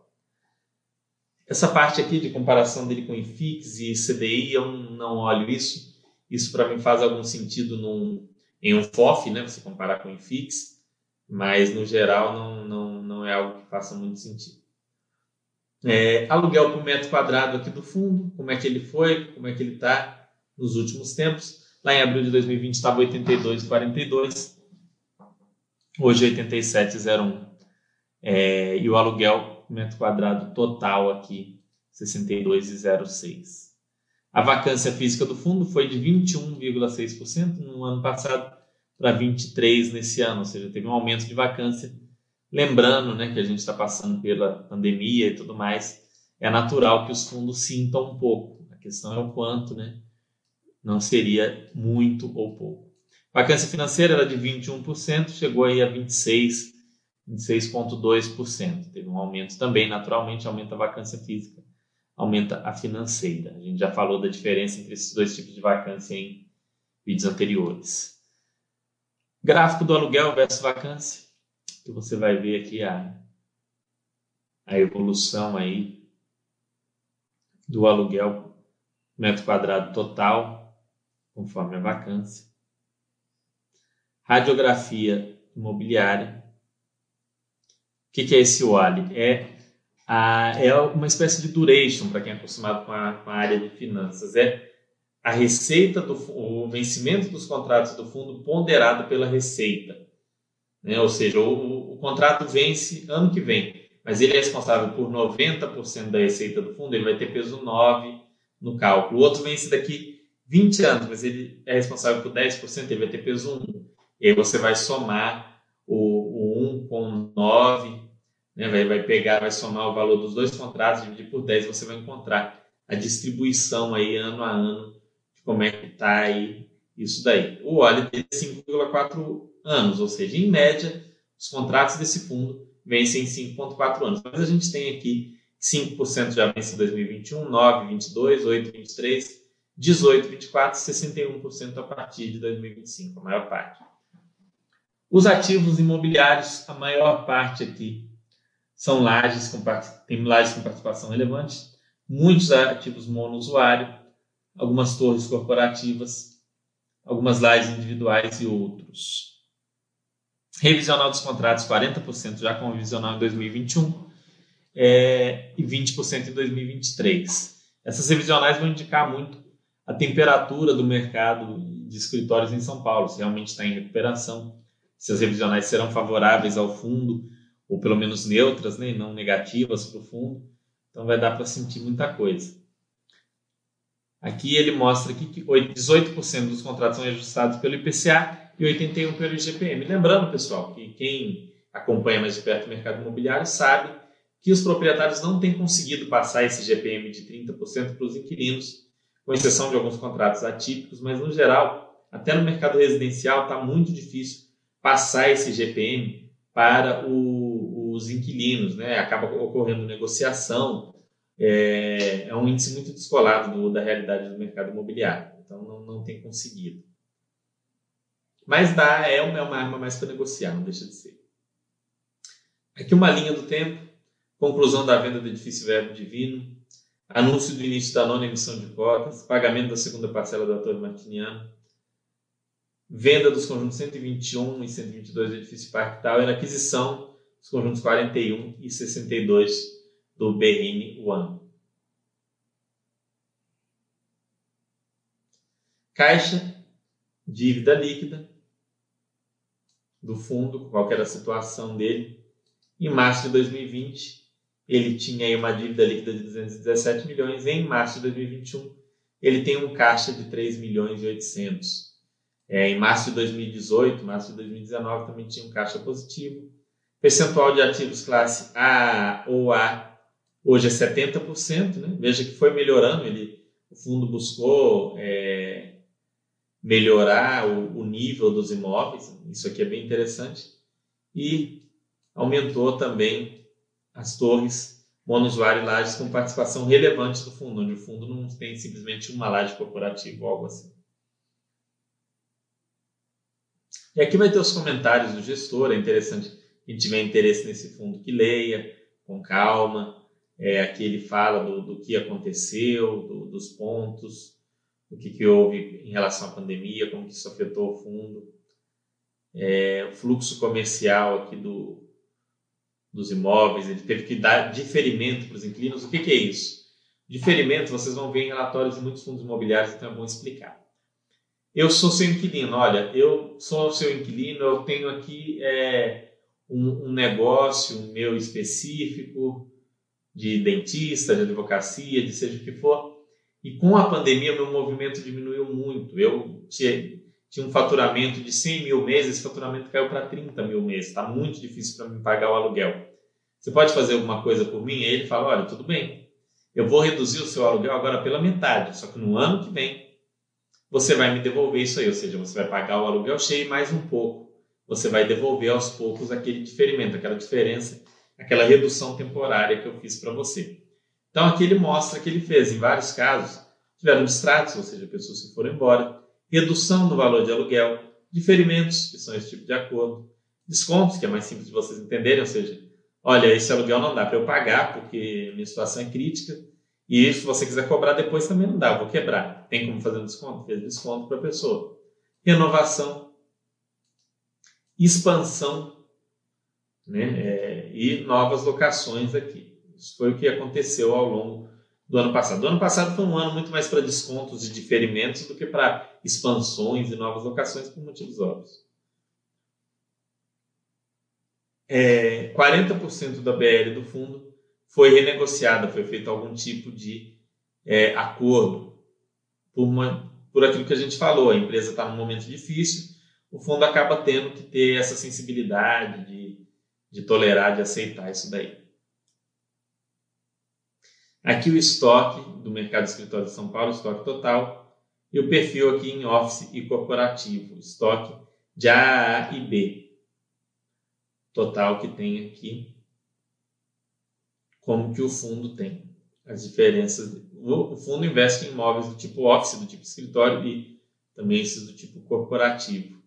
Essa parte aqui de comparação dele com IFIX e CDI, eu não olho isso. Isso para mim faz algum sentido num, em um FOF, né? Você comparar com IFIX, mas no geral não, não, não é algo que faça muito sentido. É, aluguel por metro quadrado aqui do fundo, como é que ele foi, como é que ele está nos últimos tempos. Lá em abril de 2020 estava 82,42 hoje 87,01. É, e o aluguel metro quadrado total aqui 62,06. A vacância física do fundo foi de 21,6% no ano passado para 23% nesse ano, ou seja, teve um aumento de vacância. Lembrando né, que a gente está passando pela pandemia e tudo mais, é natural que os fundos sintam um pouco. A questão é o quanto, né? Não seria muito ou pouco. Vacância financeira era de 21%, chegou aí a 26%, 26,2%. Teve um aumento também, naturalmente, aumenta a vacância física, aumenta a financeira. A gente já falou da diferença entre esses dois tipos de vacância em vídeos anteriores. Gráfico do aluguel versus vacância, que você vai ver aqui a, a evolução aí do aluguel metro quadrado total, conforme a vacância radiografia imobiliária. O que, que é esse OALI? É, a, é uma espécie de duration, para quem é acostumado com a, com a, área de finanças. É a receita, do, o vencimento dos contratos do fundo ponderado pela receita. Né? Ou seja, o, o contrato vence ano que vem, mas ele é responsável por 90% da receita do fundo, ele vai ter peso 9 no cálculo. O outro vence daqui 20 anos, mas ele é responsável por 10%, ele vai ter peso 1. E aí você vai somar o, o 1 com 9, né? vai, vai pegar, vai somar o valor dos dois contratos, dividir por 10, você vai encontrar a distribuição aí ano a ano de como é que está aí isso daí. O óleo tem 5,4 anos, ou seja, em média, os contratos desse fundo vencem em 5,4 anos. Mas a gente tem aqui 5% já vence em 2021, 9, 22, 8, 23, 18, 24, 61% a partir de 2025, a maior parte. Os ativos imobiliários, a maior parte aqui são lajes com, tem lajes com participação relevante, muitos ativos monousuário, algumas torres corporativas, algumas lajes individuais e outros. Revisional dos contratos, 40% já com revisional em 2021 é, e 20% em 2023. Essas revisionais vão indicar muito a temperatura do mercado de escritórios em São Paulo, se realmente está em recuperação se as revisionais serão favoráveis ao fundo, ou pelo menos neutras, né, não negativas para o fundo. Então vai dar para sentir muita coisa. Aqui ele mostra que 18% dos contratos são ajustados pelo IPCA e 81% pelo IGPM. Lembrando, pessoal, que quem acompanha mais de perto o mercado imobiliário sabe que os proprietários não têm conseguido passar esse GPM de 30% para os inquilinos, com exceção de alguns contratos atípicos, mas no geral, até no mercado residencial está muito difícil passar esse GPM para o, os inquilinos, né? Acaba ocorrendo negociação, é, é um índice muito descolado do, da realidade do mercado imobiliário, então não, não tem conseguido. Mas dá, é uma, é arma mais para negociar, não deixa de ser. Aqui uma linha do tempo, conclusão da venda do edifício Verbo Divino, anúncio do início da nona emissão de cotas, pagamento da segunda parcela da Torre Martiniano, venda dos conjuntos 121 e 122 do edifício Parque Tower, aquisição dos conjuntos 41 e 62 do Berrine One. Caixa, dívida líquida do fundo, qual era a situação dele. Em março de 2020, ele tinha aí uma dívida líquida de 217 milhões. Em março de 2021, ele tem um caixa de 3 milhões e 800. É, em março de 2018, março de 2019 também tinha um caixa positivo. Percentual de ativos classe A ou A hoje é 70%, né? Veja que foi melhorando, ele, o fundo buscou é, melhorar o, o, nível dos imóveis, isso aqui é bem interessante, e aumentou também as torres. Monusuário e lajes com participação relevante do fundo, onde o fundo não tem simplesmente uma laje corporativa ou algo assim. E aqui vai ter os comentários do gestor, é interessante quem tiver interesse nesse fundo que leia com calma, é, aqui ele fala do, do que aconteceu, do, dos pontos, o que, que houve em relação à pandemia, como que isso afetou o fundo, é, o fluxo comercial aqui do, dos imóveis, ele teve que dar diferimento para os inquilinos. O que, que é isso? Diferimento vocês vão ver em relatórios de muitos fundos imobiliários, então é bom explicar. Eu sou seu inquilino, olha, eu sou seu inquilino, eu tenho aqui é, um, um negócio meu específico, de dentista, de advocacia, de seja o que for. E com a pandemia, meu movimento diminuiu muito. Eu tinha, tinha um faturamento de 100 mil meses, esse faturamento caiu para 30 mil meses. Está muito difícil para me pagar o aluguel. Você pode fazer alguma coisa por mim? Aí ele fala: olha, tudo bem, eu vou reduzir o seu aluguel agora pela metade, só que no ano que vem você vai me devolver isso aí, ou seja, você vai pagar o aluguel cheio mais um pouco. Você vai devolver aos poucos aquele diferimento, aquela diferença aquela redução temporária que eu fiz para você. Então aqui ele mostra que ele fez, em vários casos, tiveram distratos, ou seja, pessoas que foram embora, redução do valor de aluguel, diferimentos, que são esse tipo de acordo, descontos, que é mais simples de vocês entenderem, ou seja, olha, esse aluguel não dá para eu pagar porque minha situação é crítica, e se você quiser cobrar depois também não dá, vou quebrar. Tem como fazer um desconto? Fez desconto para a pessoa. Renovação, expansão né? É, e novas locações aqui. Isso foi o que aconteceu ao longo do ano passado. O ano passado foi um ano muito mais para descontos e diferimentos do que para expansões e novas locações, por motivos óbvios. É, 40% da BL do fundo foi renegociada, foi feito algum tipo de é, acordo por, uma, por aquilo que a gente falou. A empresa está num momento difícil, o fundo acaba tendo que ter essa sensibilidade de de tolerar, de aceitar isso daí. Aqui o estoque do mercado de escritório de São Paulo, estoque total, e o perfil aqui em office e corporativo, estoque de A, e B. Total que tem aqui, como que o fundo tem. As diferenças. O fundo investe em imóveis do tipo office, do tipo escritório e também esses do tipo corporativo.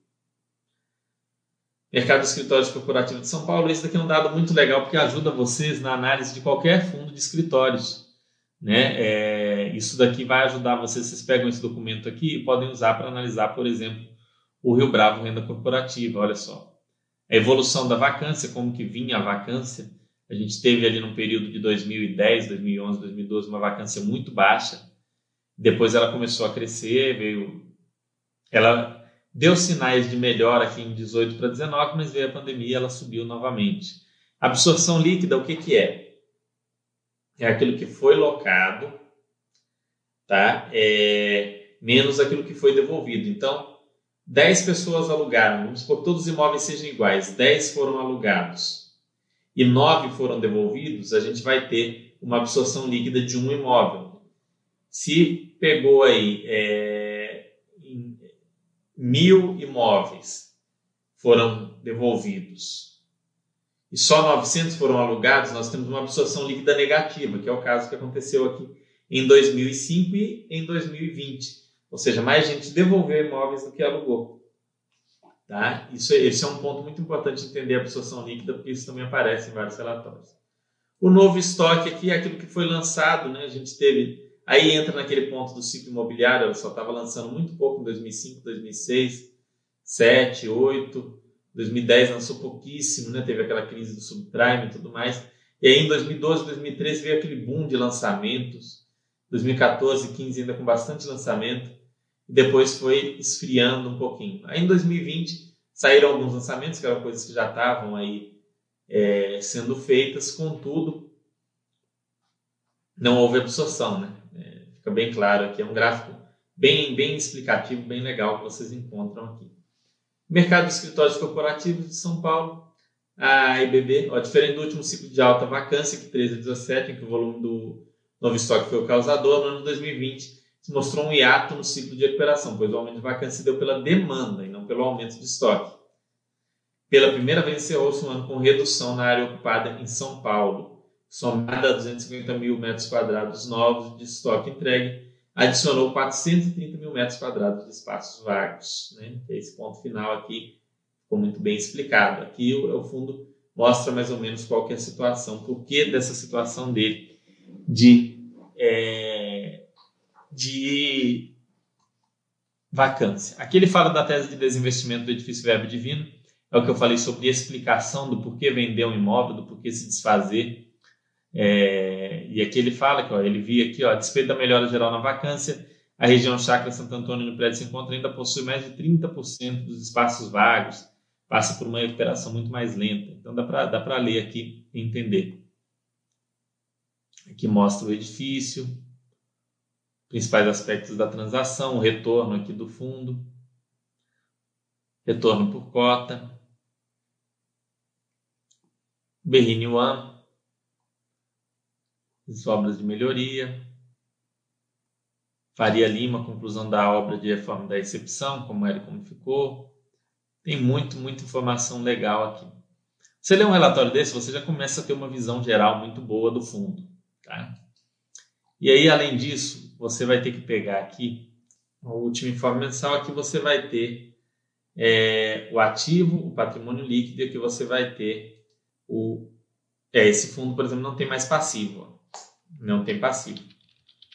Mercado de Escritórios Corporativos de São Paulo. Esse daqui é um dado muito legal porque ajuda vocês na análise de qualquer fundo de escritórios. Né? É, isso daqui vai ajudar vocês. Vocês pegam esse documento aqui e podem usar para analisar, por exemplo, o Rio Bravo Renda Corporativa. Olha só. A evolução da vacância, como que vinha a vacância. A gente teve ali no período de 2010, 2011, 2012 uma vacância muito baixa. Depois ela começou a crescer, veio. Ela Deu sinais de melhora aqui em 18 para 19, mas veio a pandemia ela subiu novamente. Absorção líquida, o que, que é? É aquilo que foi locado, tá? É, menos aquilo que foi devolvido. Então, 10 pessoas alugaram, vamos supor que todos os imóveis sejam iguais, 10 foram alugados e 9 foram devolvidos, a gente vai ter uma absorção líquida de um imóvel. Se pegou aí é, mil imóveis foram devolvidos e só 900 foram alugados, nós temos uma absorção líquida negativa, que é o caso que aconteceu aqui em 2005 e em 2020. Ou seja, mais gente devolveu imóveis do que alugou. Tá? Isso, esse é um ponto muito importante de entender a absorção líquida, porque isso também aparece em vários relatórios. O novo estoque aqui é aquilo que foi lançado, né? A gente teve. Aí entra naquele ponto do ciclo imobiliário, ela só estava lançando muito pouco em 2005, 2006, 2007, 2008. 2010 lançou pouquíssimo, né? Teve aquela crise do subprime e tudo mais. E aí em 2012, 2013 veio aquele boom de lançamentos. 2014, 2015 ainda com bastante lançamento e depois foi esfriando um pouquinho. Aí em 2020 saíram alguns lançamentos, que eram coisas que já estavam aí é, sendo feitas, contudo, não houve absorção, né? É, fica bem claro aqui, é um gráfico bem, bem explicativo, bem legal que vocês encontram aqui. Mercado de escritórios corporativos de São Paulo, a IBB, ó, diferente do último ciclo de alta vacância, que 13 a 17, em que o volume do novo estoque foi o causador, no ano 2020 se mostrou um hiato no ciclo de recuperação, pois o aumento de vacância se deu pela demanda e não pelo aumento de estoque. Pela primeira vez encerrou-se um ano com redução na área ocupada em São Paulo, somada a 250 mil metros quadrados novos de estoque entregue, adicionou 430 mil metros quadrados de espaços vagos. Né? Esse ponto final aqui ficou muito bem explicado. Aqui o, o fundo mostra mais ou menos qual é a situação, por que dessa situação dele de é, de vacância. Aqui ele fala da tese de desinvestimento do edifício Verbo Divino, é o que eu falei sobre explicação do porquê vender um imóvel, do porquê se desfazer. É, e aqui ele fala que ó, ele via aqui, ó, a despeito da melhora geral na vacância, a região Chácara Santo Antônio no prédio se encontra ainda possui mais de 30% dos espaços vagos, passa por uma recuperação muito mais lenta. Então dá para dá ler aqui e entender. Aqui mostra o edifício, principais aspectos da transação, o retorno aqui do fundo, retorno por cota, Berrini One, as obras de melhoria, Faria Lima, conclusão da obra de reforma da recepção, como era e como ficou. Tem muito, muita informação legal aqui. Você lê um relatório desse, você já começa a ter uma visão geral muito boa do fundo. Tá? E aí, além disso, você vai ter que pegar aqui o último informe mensal, aqui você vai ter é, o ativo, o patrimônio líquido, e aqui você vai ter o. É, esse fundo, por exemplo, não tem mais passivo. Não tem passivo.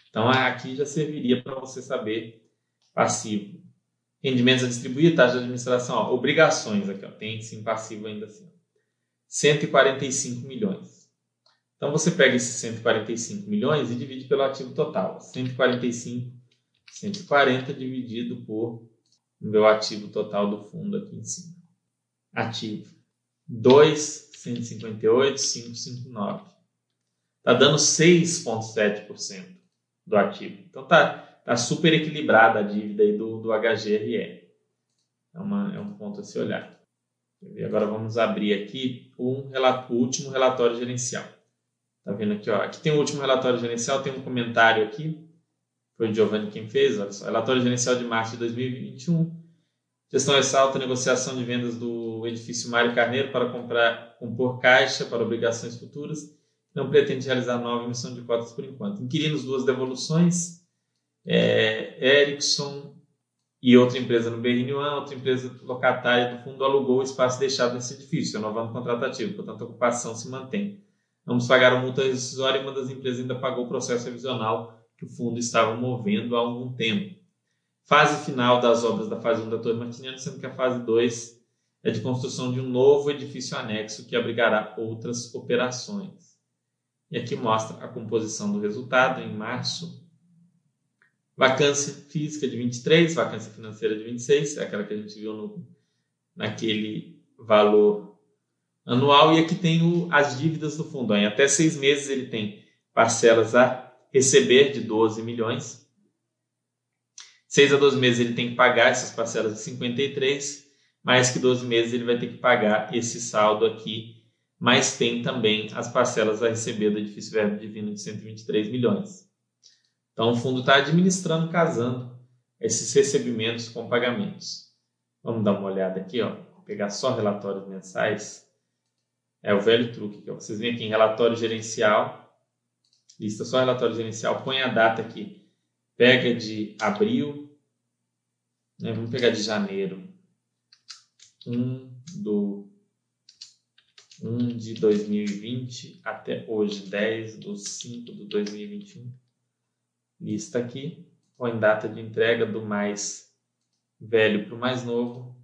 Então aqui já serviria para você saber passivo. Rendimentos a distribuir, taxa de administração, ó, obrigações aqui, ó, tem sim passivo ainda assim. 145 milhões. Então você pega esses 145 milhões e divide pelo ativo total. 145, 140 dividido por o meu ativo total do fundo aqui em cima. Ativo 2, 158, 559. Está dando 6,7% do ativo. Então tá, tá super equilibrada a dívida aí do, do HGRE. É, uma, é um ponto a se olhar. E agora vamos abrir aqui um, o último relatório gerencial. Tá vendo aqui, ó. Aqui tem o último relatório gerencial, tem um comentário aqui. Foi o Giovanni quem fez, olha só. Relatório gerencial de março de 2021. Gestão ressalta negociação de vendas do edifício Mário Carneiro para comprar, compor caixa para obrigações futuras. Não pretende realizar nova emissão de cotas por enquanto. Inquilinos, duas devoluções. É, Ericsson e outra empresa no Berrini One, outra empresa locatária do fundo alugou o espaço deixado nesse edifício, renovando o contrato ativo. Portanto, a ocupação se mantém. Ambos pagaram multa rescisória e uma das empresas ainda pagou o processo revisional que o fundo estava movendo há algum tempo. Fase final das obras da fase 1 da Torre Martiniano, sendo que a fase 2 é de construção de um novo edifício anexo que abrigará outras operações. E aqui mostra a composição do resultado em março. Vacância física de 23, vacância financeira de 26, é aquela que a gente viu no, naquele valor anual e aqui tem o, as dívidas do fundo. Em até seis meses ele tem parcelas a receber de 12 milhões 6 a 12 meses ele tem que pagar essas parcelas de 53, mais que 12 meses ele vai ter que pagar esse saldo aqui, mas tem também as parcelas a receber do edifício Verbo Divino de 123 milhões. Então o fundo está administrando, casando esses recebimentos com pagamentos. Vamos dar uma olhada aqui, ó. Vou pegar só relatórios mensais. É o velho truque que vocês veem aqui em relatório gerencial, lista só relatório gerencial, põe a data aqui. Pega de abril, né? vamos pegar de janeiro. 1 do 1 de 2020 até hoje, 10 do 5 de 2021. Lista aqui, põe data de entrega do mais velho para o mais novo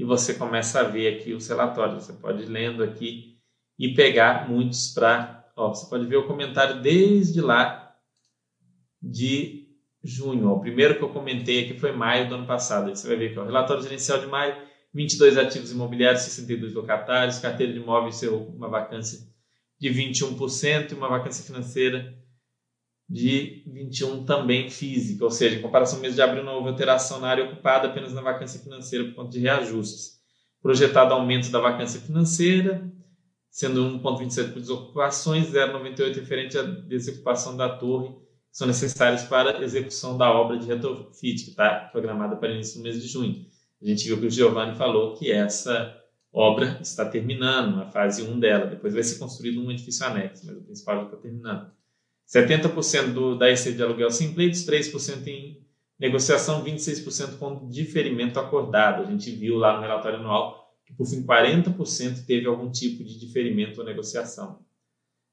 e você começa a ver aqui os relatórios. Você pode ir lendo aqui e pegar muitos para. Você pode ver o comentário desde lá de junho. O primeiro que eu comentei aqui foi maio do ano passado. Você vai ver que é o relatório gerencial de maio, 22 ativos imobiliários, 62 locatários, carteira de imóveis, uma vacância de 21% e uma vacância financeira de 21 também física, ou seja, em comparação ao mês de abril não houve alteração na área ocupada, apenas na vacância financeira por conta de reajustes. Projetado aumento da vacância financeira, sendo 1,27 por desocupações, 0,98 referente à desocupação da torre, que são necessários para execução da obra de retrofit, que está programada para início no mês de junho. A gente viu que o Giovanni falou que essa obra está terminando, a fase 1 dela, depois vai ser construído um edifício anexo, mas o principal já está terminando. 70% do, da EC de aluguel simples, 3% em negociação, 26% com diferimento acordado. A gente viu lá no relatório anual que, por fim, 40% teve algum tipo de diferimento ou negociação.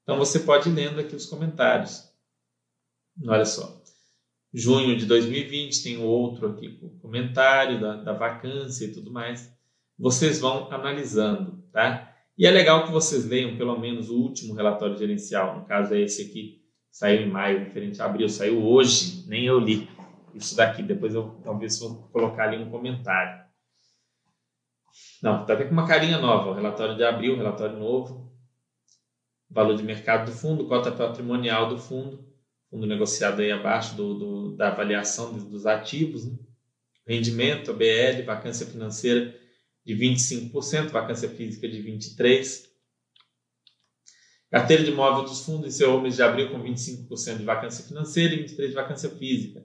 Então, você pode ir lendo aqui os comentários. Olha só. Junho de 2020, tem outro aqui com comentário da, da vacância e tudo mais. Vocês vão analisando, tá? E é legal que vocês leiam pelo menos o último relatório gerencial, no caso é esse aqui, saiu em maio, referente a abril, saiu hoje, nem eu li isso daqui. Depois eu talvez vou colocar ali um comentário. Não, está até com uma carinha nova. O relatório de abril, relatório novo. Valor de mercado do fundo, cota patrimonial do fundo, fundo negociado aí abaixo do, do da avaliação dos ativos, né? rendimento, ABL, vacância financeira de 25%, vacância física de 23%. Carteira de imóvel dos fundos encerrou o mês de abril com 25% de vacância financeira e 23% de vacância física.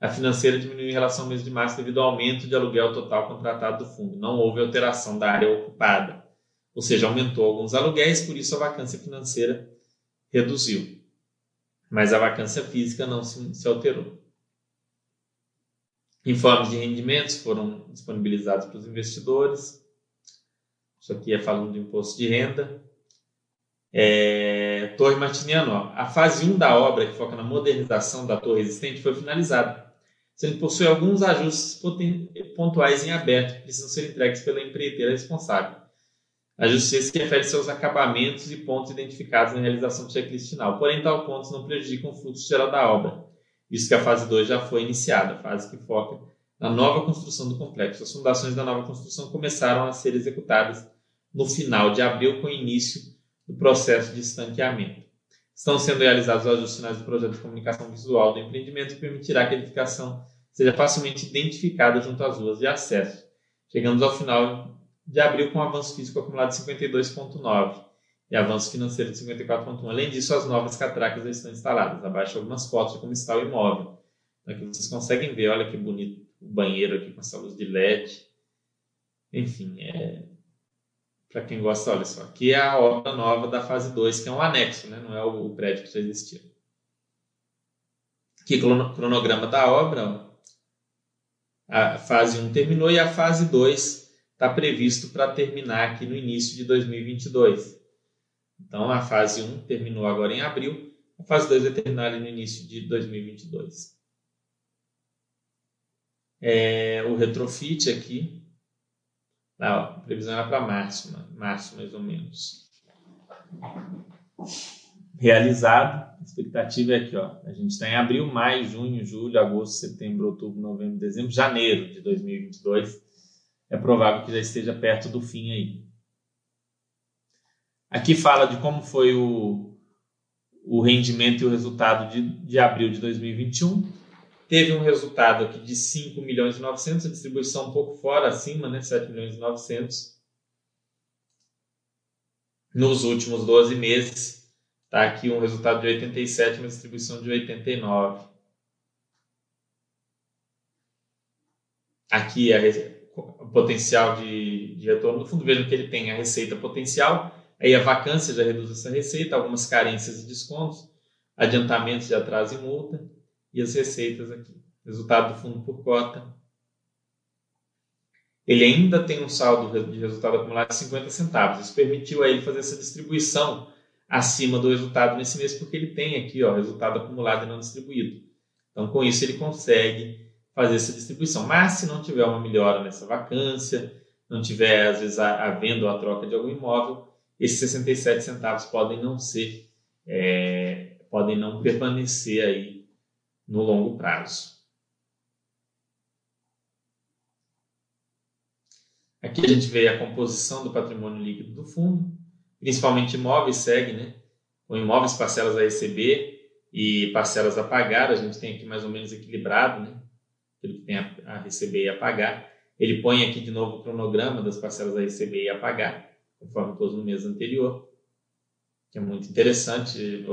A financeira diminuiu em relação ao mês de março devido ao aumento de aluguel total contratado do fundo. Não houve alteração da área ocupada, ou seja, aumentou alguns aluguéis, por isso a vacância financeira reduziu. Mas a vacância física não se, se alterou. Informes de rendimentos foram disponibilizados para os investidores. Isso aqui é falando de imposto de renda. É, torre Martiniano, ó, a fase 1 da obra, que foca na modernização da torre existente, foi finalizada, sendo possui alguns ajustes pontuais em aberto que precisam ser entregues pela empreiteira responsável. Ajustes que referem seus acabamentos e pontos identificados na realização do checklist final. Porém, tal pontos não prejudicam o fluxo geral da obra, visto que a fase 2 já foi iniciada, a fase que foca na nova construção do complexo. As fundações da nova construção começaram a ser executadas no final de abril, com início do processo de estanqueamento. Estão sendo realizados os ajustes finais do projeto de comunicação visual do empreendimento que permitirá que a edificação seja facilmente identificada junto às ruas de acesso. Chegamos ao final de abril com avanço físico acumulado de 52,9 e avanço financeiro de 54,1. Além disso, as novas catracas já estão instaladas. Abaixo algumas fotos de como está o imóvel. Então, aqui vocês conseguem ver, olha que bonito o banheiro aqui com essa luz de LED. Enfim, é, para quem gosta, olha só, aqui é a obra nova da fase 2, que é um anexo, né? não é o, prédio que já existia. Aqui cronograma da obra, a fase 1 um terminou e a fase 2 está previsto para terminar aqui no início de 2022. Então a fase 1 um terminou agora em abril, a fase 2 vai terminar ali no início de 2022. É, o retrofit aqui, não, a previsão era para março, março mais ou menos. Realizado, a expectativa é aqui, ó. A gente está em abril, maio, junho, julho, agosto, setembro, outubro, novembro, dezembro, janeiro de 2022. É provável que já esteja perto do fim aí. Aqui fala de como foi o, o rendimento e o resultado de, de abril de 2021. teve um resultado aqui de 5 milhões e 900, a distribuição um pouco fora, acima, né, 7 milhões e 900. Nos últimos 12 meses, está aqui um resultado de 87, uma distribuição de 89. Aqui a, potencial de, de retorno do fundo, vejam que ele tem a receita potencial, aí a vacância já reduz essa receita, algumas carências e descontos, adiantamentos de atraso e multa, e as receitas aqui. Resultado do fundo por cota. Ele ainda tem um saldo de resultado acumulado de 50 centavos. Isso permitiu a ele fazer essa distribuição acima do resultado nesse mês, porque ele tem aqui o resultado acumulado e não distribuído. Então, com isso, ele consegue fazer essa distribuição. Mas, se não tiver uma melhora nessa vacância, não tiver, às vezes, havendo a troca de algum imóvel, esses 67 centavos podem não ser, é, podem não permanecer aí no longo prazo. Aqui a gente vê a composição do patrimônio líquido do fundo, principalmente imóveis segue, né? Com imóveis, parcelas a receber e parcelas a pagar, a gente tem aqui mais ou menos equilibrado, né? Aquilo que tem a receber e a pagar. Ele põe aqui de novo o cronograma das parcelas a receber e a pagar, conforme pôs no mês anterior, que é muito interessante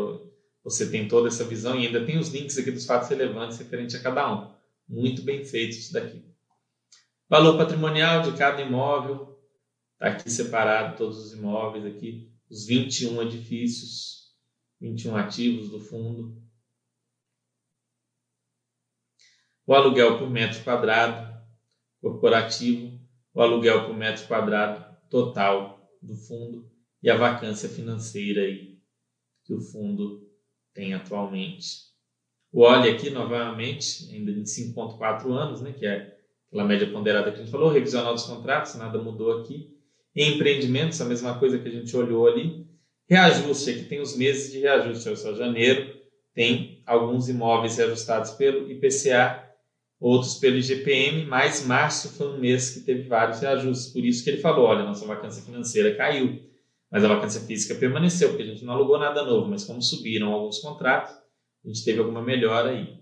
você tem toda essa visão e ainda tem os links aqui dos fatos relevantes referente a cada um. Muito bem feito isso daqui. Valor patrimonial de cada imóvel. Está aqui separado todos os imóveis aqui. Os 21 edifícios, 21 ativos do fundo. O aluguel por metro quadrado corporativo, o aluguel por metro quadrado total do fundo e a vacância financeira aí que o fundo tem atualmente. O OLE aqui, novamente, ainda de 5,4 anos, né, que é aquela média ponderada que a gente falou, revisional dos contratos, nada mudou aqui. Em empreendimentos, a mesma coisa que a gente olhou ali. Reajuste, aqui tem os meses de reajuste, olha só, janeiro tem alguns imóveis reajustados pelo IPCA, outros pelo IGPM, mas março foi um mês que teve vários reajustes, por isso que ele falou, olha, nossa vacância financeira caiu. Mas a vacância física permaneceu, porque a gente não alugou nada novo, mas como subiram alguns contratos, a gente teve alguma melhora aí,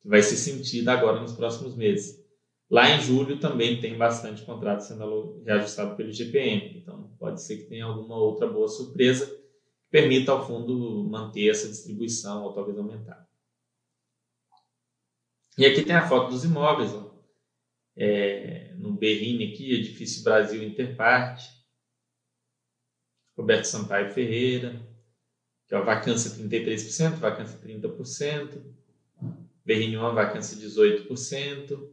que vai ser sentida agora nos próximos meses. Lá em julho também tem bastante contrato sendo reajustado pelo GPM, então pode ser que tenha alguma outra boa surpresa que permita ao fundo manter essa distribuição ou talvez aumentar. E aqui tem a foto dos imóveis, ó. É, no Berrine aqui, Edifício Brasil Interparte, Roberto Sampaio Ferreira, que é a vacância 33%, vacância 30%, BR1, vacância 18%.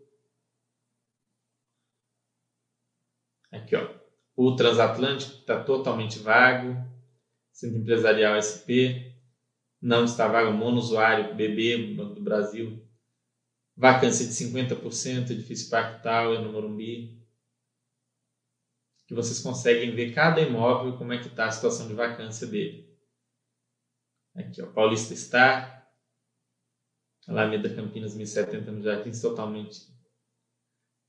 Aqui, ó, o Transatlântico está totalmente vago, Centro Empresarial SP, não está vago, monousuário, BB, Banco do Brasil, vacância de 50%, Edifício Parque Tower, no Morumbi, que vocês conseguem ver cada imóvel como é que está a situação de vacância dele. Aqui, ó, Paulista Star, Alameda Campinas 1070 no Jardins, totalmente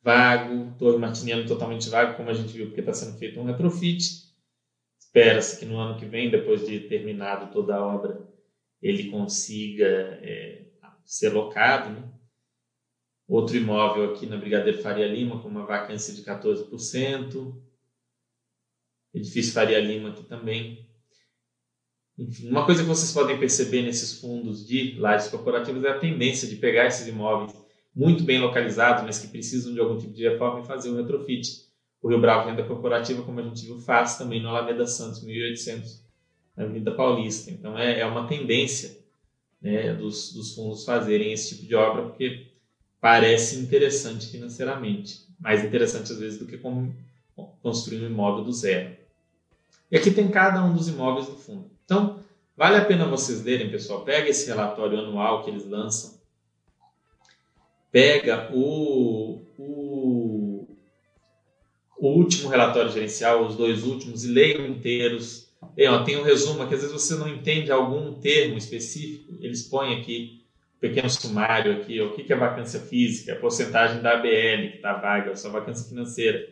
vago, Torre Martiniano totalmente vago, como a gente viu, porque está sendo feito um retrofit. Espera-se que no ano que vem, depois de terminado toda a obra, ele consiga é, ser locado. Né? Outro imóvel aqui na Brigadeiro Faria Lima, com uma vacância de 14%. Edifício Faria Lima aqui também. Enfim, uma coisa que vocês podem perceber nesses fundos de lajes corporativas é a tendência de pegar esses imóveis muito bem localizados, mas que precisam de algum tipo de reforma e fazer um retrofit. O Rio Bravo Renda Corporativa, como a gente viu, faz também no Alameda Santos, 1800, na Avenida Paulista. Então é, é uma tendência né, dos, dos fundos fazerem esse tipo de obra, porque parece interessante financeiramente. Mais interessante às vezes do que construir um imóvel do zero. E aqui tem cada um dos imóveis do fundo. Então, vale a pena vocês lerem, pessoal. Pega esse relatório anual que eles lançam. Pega o, o, o último relatório gerencial, os dois últimos, e leiam inteiros. Leiam, tem um resumo que às vezes você não entende algum termo específico, eles põem aqui pequeno sumário aqui, o que é vacância física, porcentagem da ABL que está vaga, a sua vacância financeira,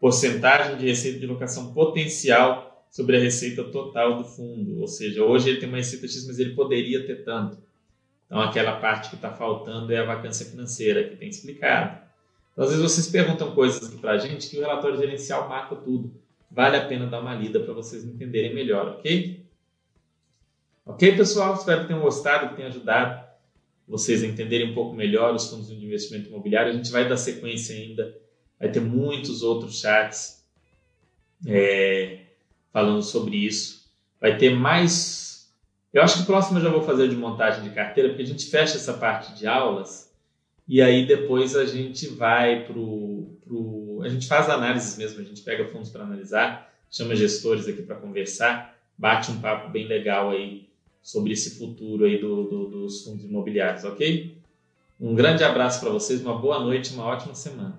porcentagem de receita de locação potencial sobre a receita total do fundo. Ou seja, hoje ele tem uma receita X, mas ele poderia ter tanto. Então, aquela parte que está faltando é a vacância financeira, que tem explicado. Então, às vezes vocês perguntam coisas para a gente que o relatório gerencial marca tudo. Vale a pena dar uma lida para vocês entenderem melhor, ok? Ok, pessoal? Espero que tenham gostado, que tenha ajudado vocês entenderem um pouco melhor os fundos de investimento imobiliário. A gente vai dar sequência ainda, vai ter muitos outros chats é, falando sobre isso. Vai ter mais. Eu acho que o próximo eu já vou fazer de montagem de carteira, porque a gente fecha essa parte de aulas e aí depois a gente vai pro, pro a gente faz análises mesmo, a gente pega fundos para analisar, chama gestores aqui para conversar, bate um papo bem legal aí sobre esse futuro aí do, do, dos fundos imobiliários, ok? Um grande abraço para vocês, uma boa noite, uma ótima semana.